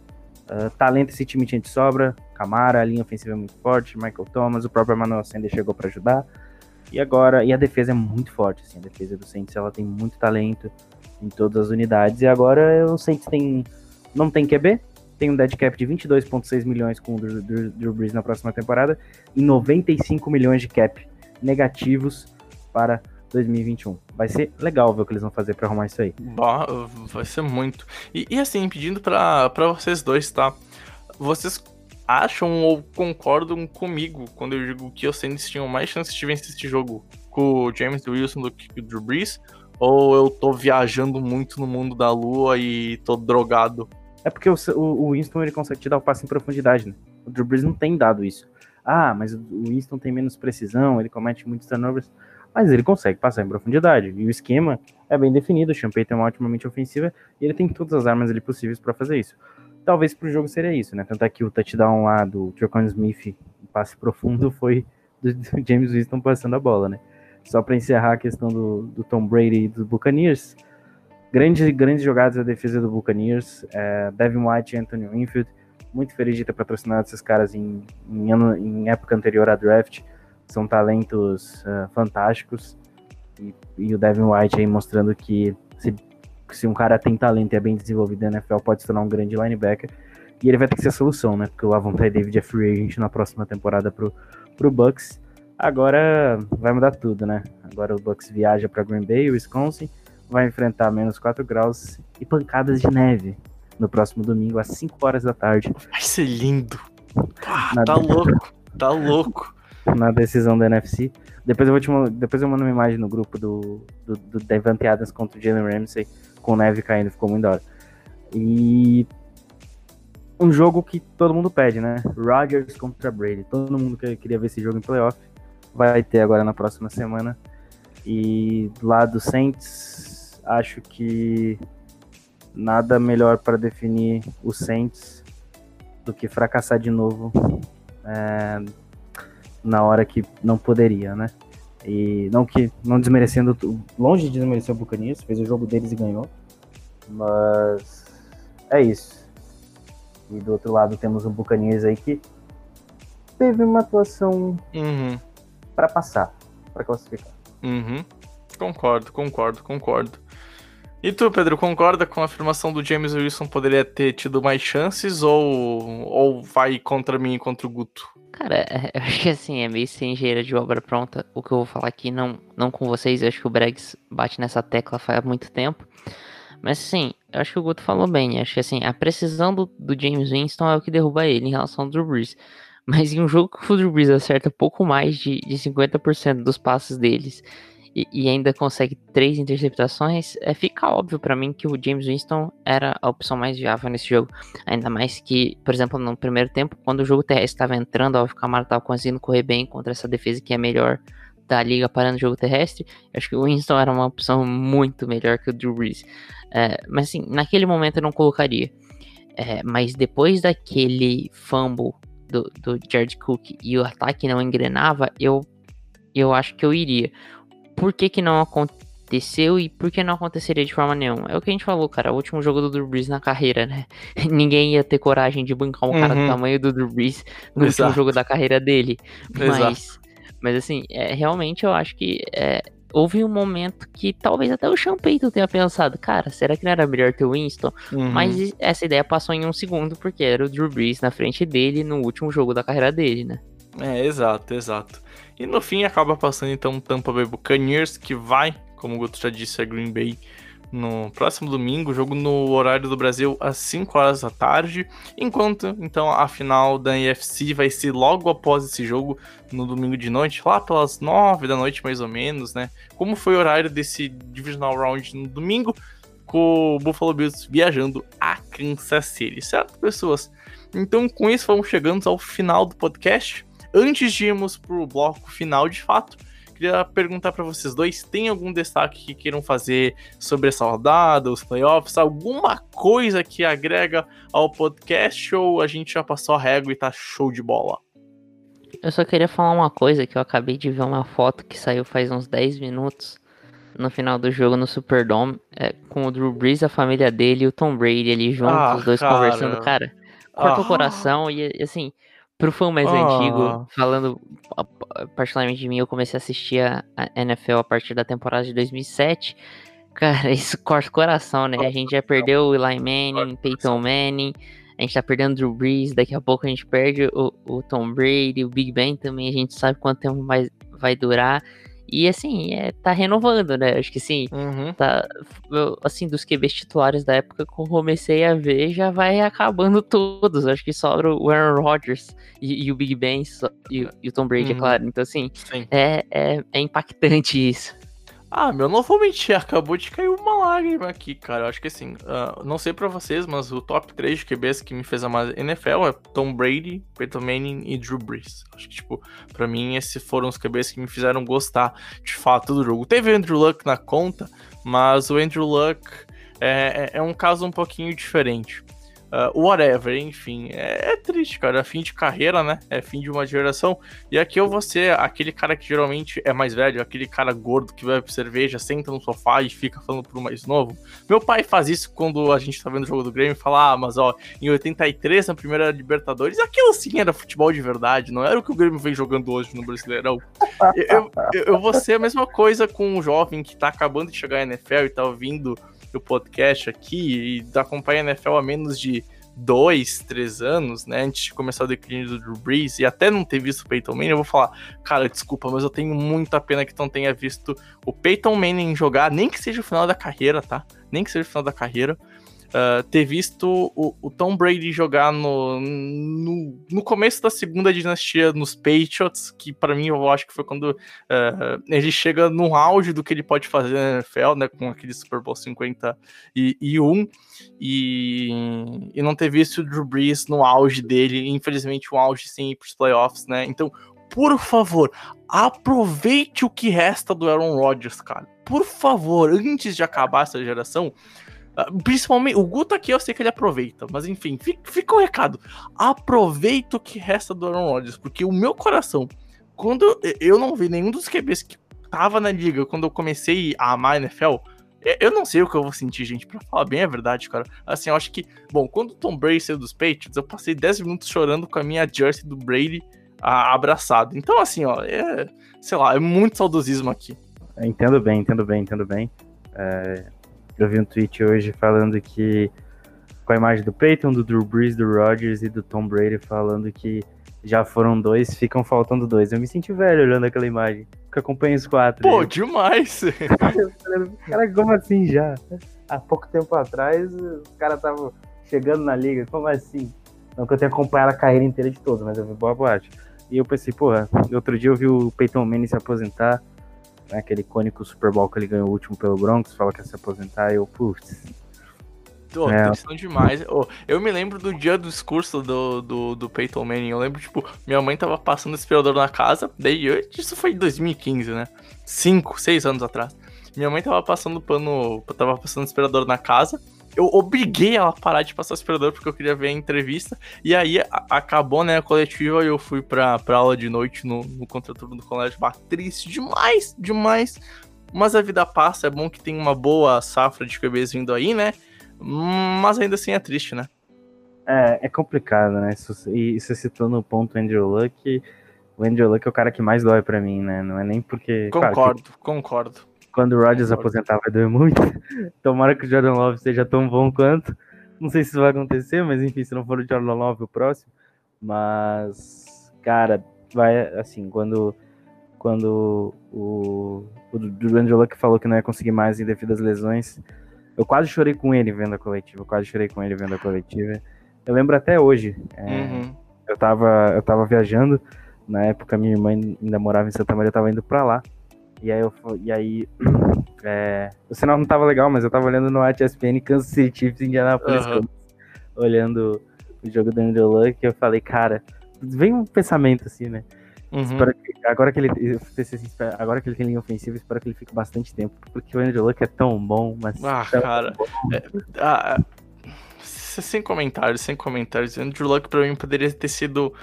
Uh, talento esse time tinha de sobra. Camara, a linha ofensiva é muito forte. Michael Thomas, o próprio Emmanuel Sender chegou para ajudar. E agora, e a defesa é muito forte, assim, a defesa do Saints ela tem muito talento em todas as unidades. E agora o Saints tem, não tem QB, tem um dead cap de 22,6 milhões com o Drew, Drew, Drew Brees na próxima temporada e 95 milhões de cap negativos para 2021. Vai ser legal ver o que eles vão fazer para arrumar isso aí. Bah, vai ser muito. E, e assim, pedindo para vocês dois, tá? Vocês acham ou concordam comigo quando eu digo que os Saints tinham mais chances de vencer este jogo com o James Wilson do que o Drew Brees? Ou eu tô viajando muito no mundo da lua e tô drogado? É porque o, o, Winston ele consegue te dar o passe em profundidade, né? O Drew Brees não tem dado isso. Ah, mas o Winston tem menos precisão, ele comete muitos turnovers, mas ele consegue passar em profundidade. E o esquema é bem definido, o Champagne tem uma ótima mente ofensiva e ele tem todas as armas ali possíveis para fazer isso talvez pro jogo seria isso, né? Tanto é que o touchdown lá do Trocon Smith, um passe profundo, (laughs) foi do, James Winston passando a bola, né? Só para encerrar a questão do, do, Tom Brady e do Buccaneers, grandes, grandes jogadas da defesa do Buccaneers, é, Devin White e Anthony Winfield, muito feliz de ter patrocinado esses caras em, em, ano, em época anterior à draft, são talentos uh, fantásticos, e, e o Devin White aí mostrando que se se um cara tem talento e é bem desenvolvido na NFL, pode se tornar um grande linebacker. E ele vai ter que ser a solução, né? Porque o Avontai David é free agent na próxima temporada pro, pro Bucks. Agora vai mudar tudo, né? Agora o Bucks viaja para Green Bay, Wisconsin, vai enfrentar menos 4 graus e pancadas de neve no próximo domingo, às 5 horas da tarde. Vai ser lindo. Ah, tá louco, tá louco. Na decisão da NFC. Depois eu vou te depois eu mando uma imagem no grupo do, do, do Devante Adams contra o Jalen Ramsey com neve caindo, ficou muito da hora. E um jogo que todo mundo pede, né? Rodgers contra Brady. Todo mundo queria ver esse jogo em playoff. Vai ter agora na próxima semana. E lá do Saints, acho que nada melhor para definir o Saints do que fracassar de novo é, na hora que não poderia, né? E não que não desmerecendo, longe de desmerecer o Buccaneers, fez o jogo deles e ganhou. Mas é isso. E do outro lado temos o Buccaneers aí que teve uma atuação uhum. para passar, para classificar. Uhum. Concordo, concordo, concordo. E tu, Pedro, concorda com a afirmação do James Wilson poderia ter tido mais chances ou, ou vai contra mim e contra o Guto? Cara, (laughs) eu acho que assim, é meio sem engenheira de obra pronta. O que eu vou falar aqui, não, não com vocês, eu acho que o Bregs bate nessa tecla faz muito tempo. Mas assim, eu acho que o Guto falou bem. Acho que assim, a precisão do, do James Winston é o que derruba ele em relação ao Drew Brees. Mas em um jogo que o Drew Brees acerta pouco mais de, de 50% dos passes deles e, e, ainda consegue três interceptações, é, fica óbvio para mim que o James Winston era a opção mais viável nesse jogo. Ainda mais que, por exemplo, no primeiro tempo, quando o jogo terrestre estava entrando, o Camara estava conseguindo correr bem contra essa defesa que é melhor da liga parando o jogo terrestre, acho que o Winston era uma opção muito melhor que o Drew Brees. É, mas assim, naquele momento eu não colocaria. É, mas depois daquele fumble do, do Jared Cook e o ataque não engrenava, eu, eu acho que eu iria por que, que não aconteceu e por que não aconteceria de forma nenhuma. É o que a gente falou, cara. O último jogo do Drew Brees na carreira, né? (laughs) Ninguém ia ter coragem de bancar um uhum. cara do tamanho do Drew Brees no Exato. último jogo da carreira dele. Mas, mas assim, é, realmente eu acho que é, houve um momento que talvez até o Payton tenha pensado, cara, será que não era melhor ter o Winston? Uhum. Mas essa ideia passou em um segundo, porque era o Drew Brees na frente dele no último jogo da carreira dele, né? É, exato, exato. E no fim acaba passando então Tampa Bay Buccaneers, que vai, como o Guto já disse, a Green Bay no próximo domingo, jogo no horário do Brasil às 5 horas da tarde, enquanto então a final da NFC vai ser logo após esse jogo no domingo de noite, lá pelas 9 da noite mais ou menos, né? Como foi o horário desse divisional round no domingo, com o Buffalo Bills viajando a Kansas City, certo, pessoas? Então, com isso, vamos chegando ao final do podcast. Antes de irmos pro bloco final, de fato, queria perguntar para vocês dois: tem algum destaque que queiram fazer sobre essa rodada, os playoffs, alguma coisa que agrega ao podcast ou a gente já passou a régua e tá show de bola? Eu só queria falar uma coisa que eu acabei de ver uma foto que saiu faz uns 10 minutos no final do jogo no Superdome, é, com o Drew Brees, a família dele e o Tom Brady ali juntos, Ah, os dois cara. conversando, cara. Corta Ah. o coração e assim, pro fã mais Ah. antigo, falando a- a- particularmente de mim, eu comecei a assistir a, a NFL a partir da temporada de 2007. Cara, (laughs) isso corta o coração, né? A gente já perdeu o Eli Manning, Peyton Manning, a gente tá perdendo o Drew Brees, daqui a pouco a gente perde o, o Tom Brady, o Big Ben também, a gente sabe quanto tempo mais vai durar. E assim, é, tá renovando, né? Acho que sim, Uhum. tá, eu, assim, dos QBs titulares da época que eu comecei a ver, já vai acabando (laughs) todos. Acho que sobra o Aaron Rodgers e, e o Big Ben e, e o Tom Brady, é Uhum. claro. Então, assim, Sim. é, é, é impactante isso. Ah, meu, não vou mentir, (laughs) acabou de cair uma lágrima aqui, cara. Eu acho que assim, ah, não sei pra vocês, mas o top 3 de QBs que me fez amar NFL é Tom Brady, Peyton Manning e Drew Brees. Acho que, tipo, pra mim, esses foram os QBs que me fizeram gostar de fato do jogo. Teve Andrew Luck na conta, mas o Andrew Luck é, é- é um caso um pouquinho diferente. Ah, whatever, enfim, é, é triste, cara. É fim de carreira, né? É fim de uma geração. E aqui eu vou ser aquele cara que geralmente é mais velho, aquele cara gordo que vai pra cerveja, senta no sofá e fica falando pro mais novo. Meu pai faz isso quando a gente tá vendo o jogo do Grêmio e fala: Ah, mas ó, em 83, na primeira Libertadores, aquilo sim era futebol de verdade, não era o que o Grêmio vem jogando hoje no Brasileirão. eu, eu, eu vou ser a mesma coisa com um jovem que tá acabando de chegar à NFL e tá ouvindo o podcast aqui e acompanha a NFL há menos de dois, três anos, né, antes de começar o declínio do Drew Brees e até não ter visto o Peyton Manning, eu vou falar, cara, desculpa, mas eu tenho muita pena que não tenha visto o Peyton Manning jogar, nem que seja o final da carreira, tá? Nem que seja o final da carreira. Uh, ter visto o, o, Tom Brady jogar no, no, no, começo da segunda dinastia nos Patriots, que para mim eu acho que foi quando uh, ele chega no auge do que ele pode fazer na NFL, né, com aquele Super Bowl 51, e, e, e não ter visto o Drew Brees no auge dele, infelizmente um auge sem ir para os playoffs, né? Então, por favor, aproveite o que resta do Aaron Rodgers, cara. Por favor, antes de acabar essa geração, Principalmente, o Guto aqui eu sei que ele aproveita, mas enfim, fica, o recado. Aproveita o que resta do Aaron Rodgers, porque o meu coração, quando eu não vi nenhum dos QBs que tava na liga, quando eu comecei a amar a NFL, eu não sei o que eu vou sentir, gente, pra falar bem a verdade, cara. Assim, eu acho que, bom, quando o Tom Brady saiu dos Patriots, eu passei 10 minutos chorando com a minha jersey do Brady a, abraçado. Então, assim, ó, é, sei lá, é muito saudosismo aqui. Entendo bem, entendo bem, entendo bem. É, eu vi um tweet hoje falando que com a imagem do Peyton, do Drew Brees, do Rodgers e do Tom Brady falando que já foram dois, ficam faltando dois. Eu me senti velho olhando aquela imagem. Que acompanha os quatro. Pô, né? demais! (laughs) cara, como assim já? Há pouco tempo atrás, os caras estavam chegando na liga. Como assim? Não que eu tenha acompanhado a carreira inteira de todos, mas eu vi boa boate. E eu pensei, porra, outro dia eu vi o Peyton Manning se aposentar né, aquele icônico Super Bowl que ele ganhou o último pelo Broncos, fala que ia se aposentar, e eu, putz. Oh, é. demais. Oh, eu me lembro do dia do discurso do, do, do Peyton Manning. Eu lembro, tipo, minha mãe tava passando aspirador na casa. Daí, eu, isso foi em 2015, né? Cinco, seis anos atrás. Minha mãe tava passando pano. Tava passando aspirador na casa. Eu obriguei ela a parar de passar aspirador porque eu queria ver a entrevista. E aí a, acabou, né, a coletiva e eu fui pra, pra aula de noite no, no contraturno do colégio. Bah, triste demais, demais. Mas a vida passa, é bom que tem uma boa safra de bebês vindo aí, né? Mas ainda assim é triste, né? É, é complicado, né? E você citou no ponto Andrew Luck. o Andrew Luck é o cara que mais dói pra mim, né? Não é nem porque. claro que Concordo, concordo. Quando o Rodgers aposentar vai doer muito. (laughs) Tomara que o Jordan Love seja tão bom quanto. Não sei se isso vai acontecer, mas enfim, se não for o Jordan Love o próximo. Mas, cara, vai assim, quando, quando o, o Luck falou que não ia conseguir mais em devido às lesões, eu quase chorei com ele vendo a coletiva. Eu quase chorei com ele vendo a coletiva. Eu lembro até hoje. é, Uhum. eu tava, eu tava viajando, na época minha irmã ainda morava em Santa Maria, eu tava indo pra lá. E aí, eu, e aí (clears throat) é, o sinal não tava legal, mas eu tava olhando no ESPN Kansas City Chiefs e Indianapolis. Colts, (laughs) olhando o jogo do Andrew Luck, eu falei, cara, vem um pensamento assim, né? Uhum. Que, agora que ele assim, agora que ele tem linha ofensiva, espero que ele fique bastante tempo, porque o Andrew Luck é tão bom, mas Ah, tão cara. É, ah, s- sem comentários, sem comentários. Andrew Luck pra mim poderia ter sido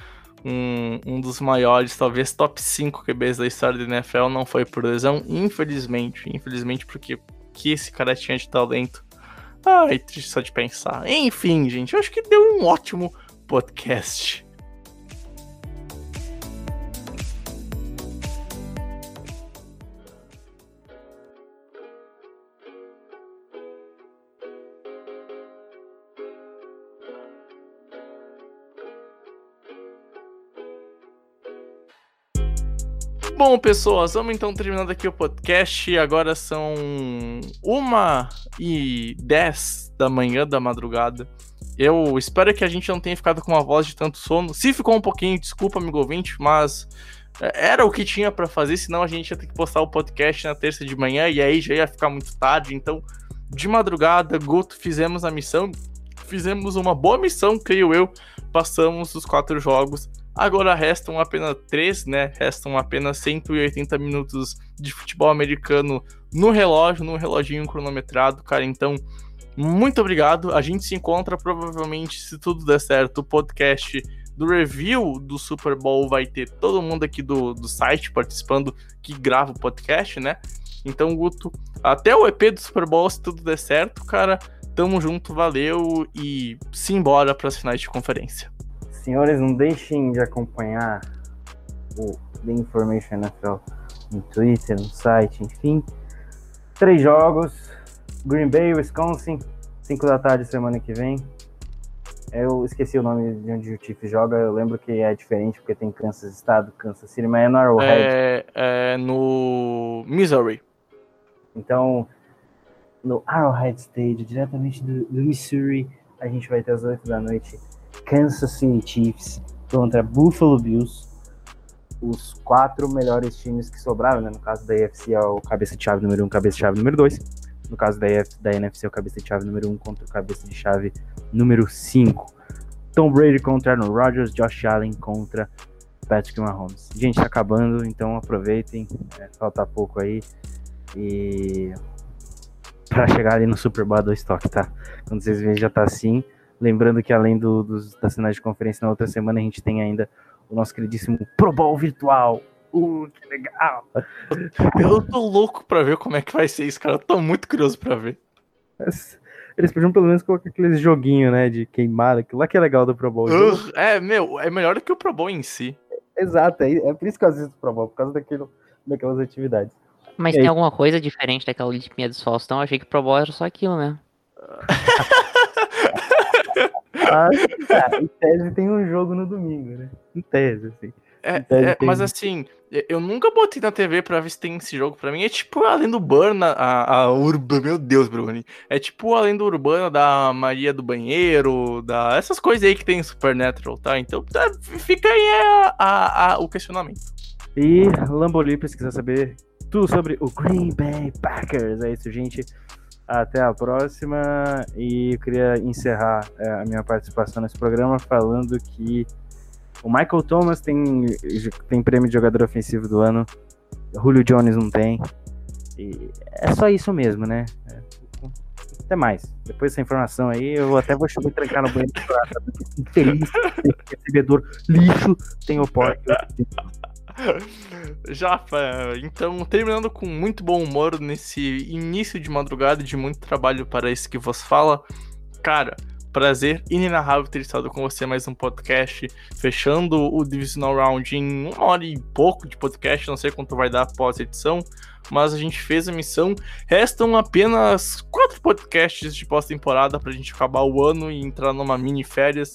um, um dos maiores, talvez top 5 QBs da história da NFL. Não foi por lesão, infelizmente. Infelizmente, porque que esse cara tinha de talento. Ai, triste só de pensar. Enfim, gente, eu acho que deu um ótimo podcast. Bom, pessoas, vamos então terminando aqui o podcast. Agora são uma e 10 da manhã da madrugada. Eu espero que a gente não tenha ficado com uma voz de tanto sono. Se ficou um pouquinho, desculpa, amigo ouvinte, mas é, era o que tinha pra fazer, senão a gente ia ter que postar o podcast na terça de manhã e aí já ia ficar muito tarde. Então, de madrugada, Guto, fizemos a missão. Fizemos uma boa missão, creio eu. Passamos os quatro jogos. Agora restam apenas três, né? Restam apenas 180 minutos de futebol americano no relógio, no reloginho cronometrado, cara. Então, muito obrigado. A gente se encontra provavelmente, se tudo der certo, o podcast do review do Super Bowl vai ter todo mundo aqui do, do site participando que grava o podcast, né? Então, Guto, até o EP do Super Bowl, se tudo der certo, cara. Tamo junto, valeu e simbora para as finais de conferência. Senhores, não deixem de acompanhar o The Information NFL no Twitter, no site, enfim. Três jogos: Green Bay, Wisconsin, 5 da tarde semana que vem. Eu esqueci o nome de onde o Chiefs joga, eu lembro que é diferente porque tem Kansas Estado, Kansas City, mas é no Arrowhead. É, é no Missouri. Então, no Arrowhead Stadium, diretamente do, do Missouri, a gente vai ter às 8 da noite Kansas City Chiefs contra Buffalo Bills. Os quatro melhores times que sobraram, né? No caso da AFC é o cabeça de chave número 1, um, cabeça de chave número 2. No caso da, AF, da NFC é o cabeça de chave número 1 um contra o cabeça de chave número 5. Tom Brady contra Aaron Rodgers, Josh Allen contra Patrick Mahomes. Gente, tá acabando, então aproveitem. É, falta pouco aí. E para chegar ali no Super Bowl do estoque, tá? Quando vocês verem já tá assim. Lembrando que além do, dos, das finais de conferência na outra semana, a gente tem ainda o nosso queridíssimo Pro Bowl virtual. Uh, que legal! Eu tô louco pra ver como é que vai ser isso, cara. Eu tô muito curioso pra ver. Eles podiam pelo menos colocar aqueles joguinho, né, de queimada, aquilo lá que é legal do Pro Bowl. Ugh, é, meu, é melhor do que o Pro Bowl em si. Exato, é, é por isso que eu assisto Pro Bowl, por causa daquilo, daquelas atividades. Mas E aí? tem alguma coisa diferente daquela limpinha dos Faustão? Eu achei que Pro Bowl era só aquilo, né? (laughs) Ah, em tese tem um jogo no domingo, né? Em tese, assim. É, Deve é, mas assim, eu nunca botei na TV pra ver se tem esse jogo. Pra mim é tipo a lenda urbana, a, a urbana, meu Deus, Bruni. É tipo a lenda urbana da Maria do Banheiro, da essas coisas aí que tem em Supernatural, tá? Então tá, fica aí a- a- a- o questionamento. E Lamboli, se quiser saber tudo sobre o Green Bay Packers. É isso, gente. Até a próxima. E eu queria encerrar é, a minha participação nesse programa falando que o Michael Thomas tem, tem prêmio de jogador ofensivo do ano. Julio Jones não tem. E é só isso mesmo, né? Até mais. Depois dessa informação aí, eu até vou me trancar no banheiro? Porque Infeliz, (laughs) recebedor lixo, tem o pódio. (laughs) Jafa, então terminando com muito bom humor nesse início de madrugada de muito trabalho para esse que vos fala. Cara, prazer inenarrável ter estado com você mais um podcast, fechando o Divisional Round em uma hora e pouco de podcast, não sei quanto vai dar pós-edição, mas a gente fez a missão. Restam apenas quatro podcasts de pós-temporada pra gente acabar o ano e entrar numa mini férias.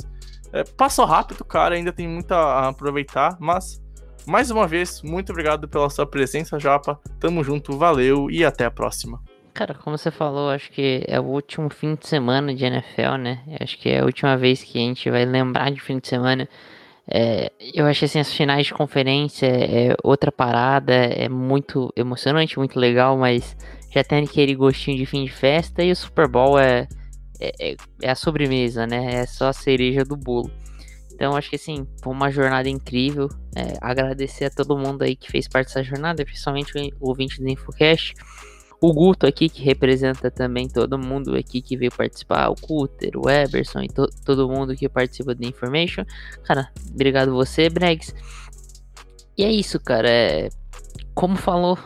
É, passou rápido, cara, ainda tem muito a aproveitar, mas mais uma vez, muito obrigado pela sua presença, Japa. Tamo junto, valeu e até a próxima. Cara, como você falou, acho que é o último fim de semana de NFL, né? Acho que é a última vez que a gente vai lembrar de fim de semana. É, eu acho assim, as finais de conferência é outra parada, é muito emocionante, muito legal, mas já tem aquele gostinho de fim de festa e o Super Bowl é, é, é a sobremesa, né? É só a cereja do bolo. Então acho que assim, foi uma jornada incrível. É, agradecer a todo mundo aí que fez parte dessa jornada, principalmente o ouvinte do InfoCast. O Guto aqui, que representa também todo mundo aqui que veio participar, o Cutter, o Eberson e to todo mundo que participa do Information. Cara, obrigado você, Bregs. E é isso, cara. É, como falou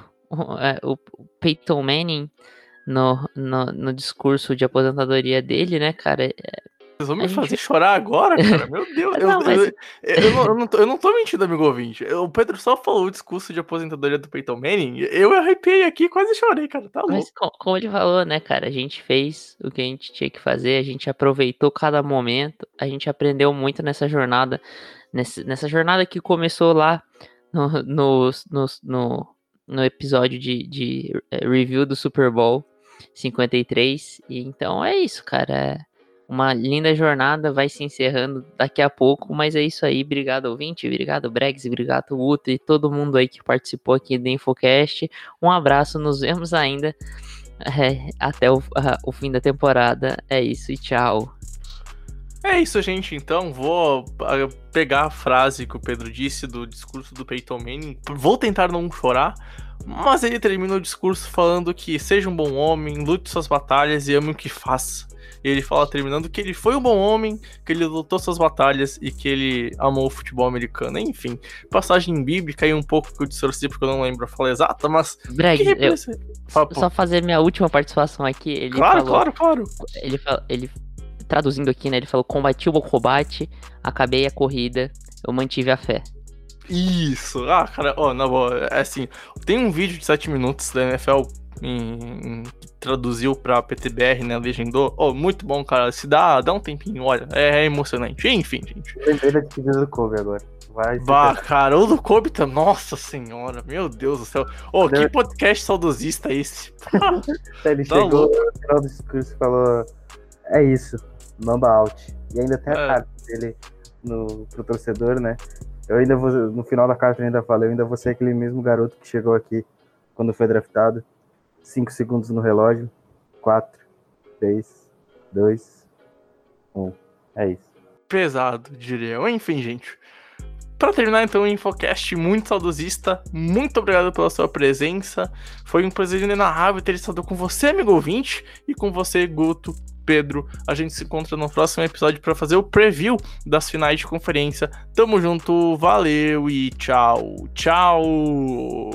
é, o Peyton Manning no, no, no, discurso de aposentadoria dele, né, cara? É, vocês vão me gente... fazer chorar agora, cara? Meu Deus. não, eu, mas... eu, eu, não, eu, não tô, eu, não tô, mentindo, amigo ouvinte. O Pedro só falou o discurso de aposentadoria do Peyton Manning. Eu arrepiei aqui quase chorei, cara. Tá louco. Mas como ele falou, né, cara? A gente fez o que a gente tinha que fazer. A gente aproveitou cada momento. A gente aprendeu muito nessa jornada. Nessa, nessa jornada que começou lá no, no, no, no, no episódio de, de eh, review do Super Bowl 53. E então é isso, cara uma linda jornada vai se encerrando daqui a pouco, mas é isso aí. Obrigado, ouvinte, obrigado, Bregs, obrigado, Uto e todo mundo aí que participou aqui do Infocast. Um abraço, nos vemos ainda é, até o, o fim da temporada. É isso e tchau. É isso, gente. Então, vou pegar a frase que o Pedro disse do discurso do Peyton Manning. Vou tentar não chorar, mas ele termina o discurso falando que seja um bom homem, lute suas batalhas e ame o que faz. E ele fala, terminando, que ele foi um bom homem, que ele lutou suas batalhas e que ele amou o futebol americano. Enfim, passagem bíblica e um pouco que eu distorci porque eu não lembro a fala exata, mas. Greg, eu, fala, só fazer minha última participação aqui. Ele claro, falou, claro, claro. Ele, fala, ele, traduzindo aqui, né? Ele falou: combati o combate, acabei a corrida, eu mantive a fé. Isso! Ah, cara, ó, na boa, é assim, tem um vídeo de 7 minutos da NFL em, em, traduziu pra PTBR, né? Legendou. Oh, muito bom, cara. Se dá, dá um tempinho, olha. É, é emocionante. Enfim, gente. lembrei da despedida do Kobe agora. Vai. Bah, cara, o do Kobe tá. Nossa senhora, meu Deus do céu. Ô, oh, que podcast saudosista é esse? (laughs) Ele tá chegou louco. no final do discurso e falou: É isso, mamba out. E ainda tem a é. carta dele no, pro torcedor, né? Eu ainda vou, no final da carta eu ainda falei, eu ainda vou ser aquele mesmo garoto que chegou aqui quando foi draftado 5 segundos no relógio. 4, 3, 2, 1. É isso. Pesado, diria eu. Enfim, gente. Para terminar, então, o Infocast muito saudosista. Muito obrigado pela sua presença. Foi um prazer inenarrável ter estado com você, amigo ouvinte, e com você, Guto, Pedro. A gente se encontra no próximo episódio para fazer o preview das finais de conferência. Tamo junto, valeu e tchau. Tchau.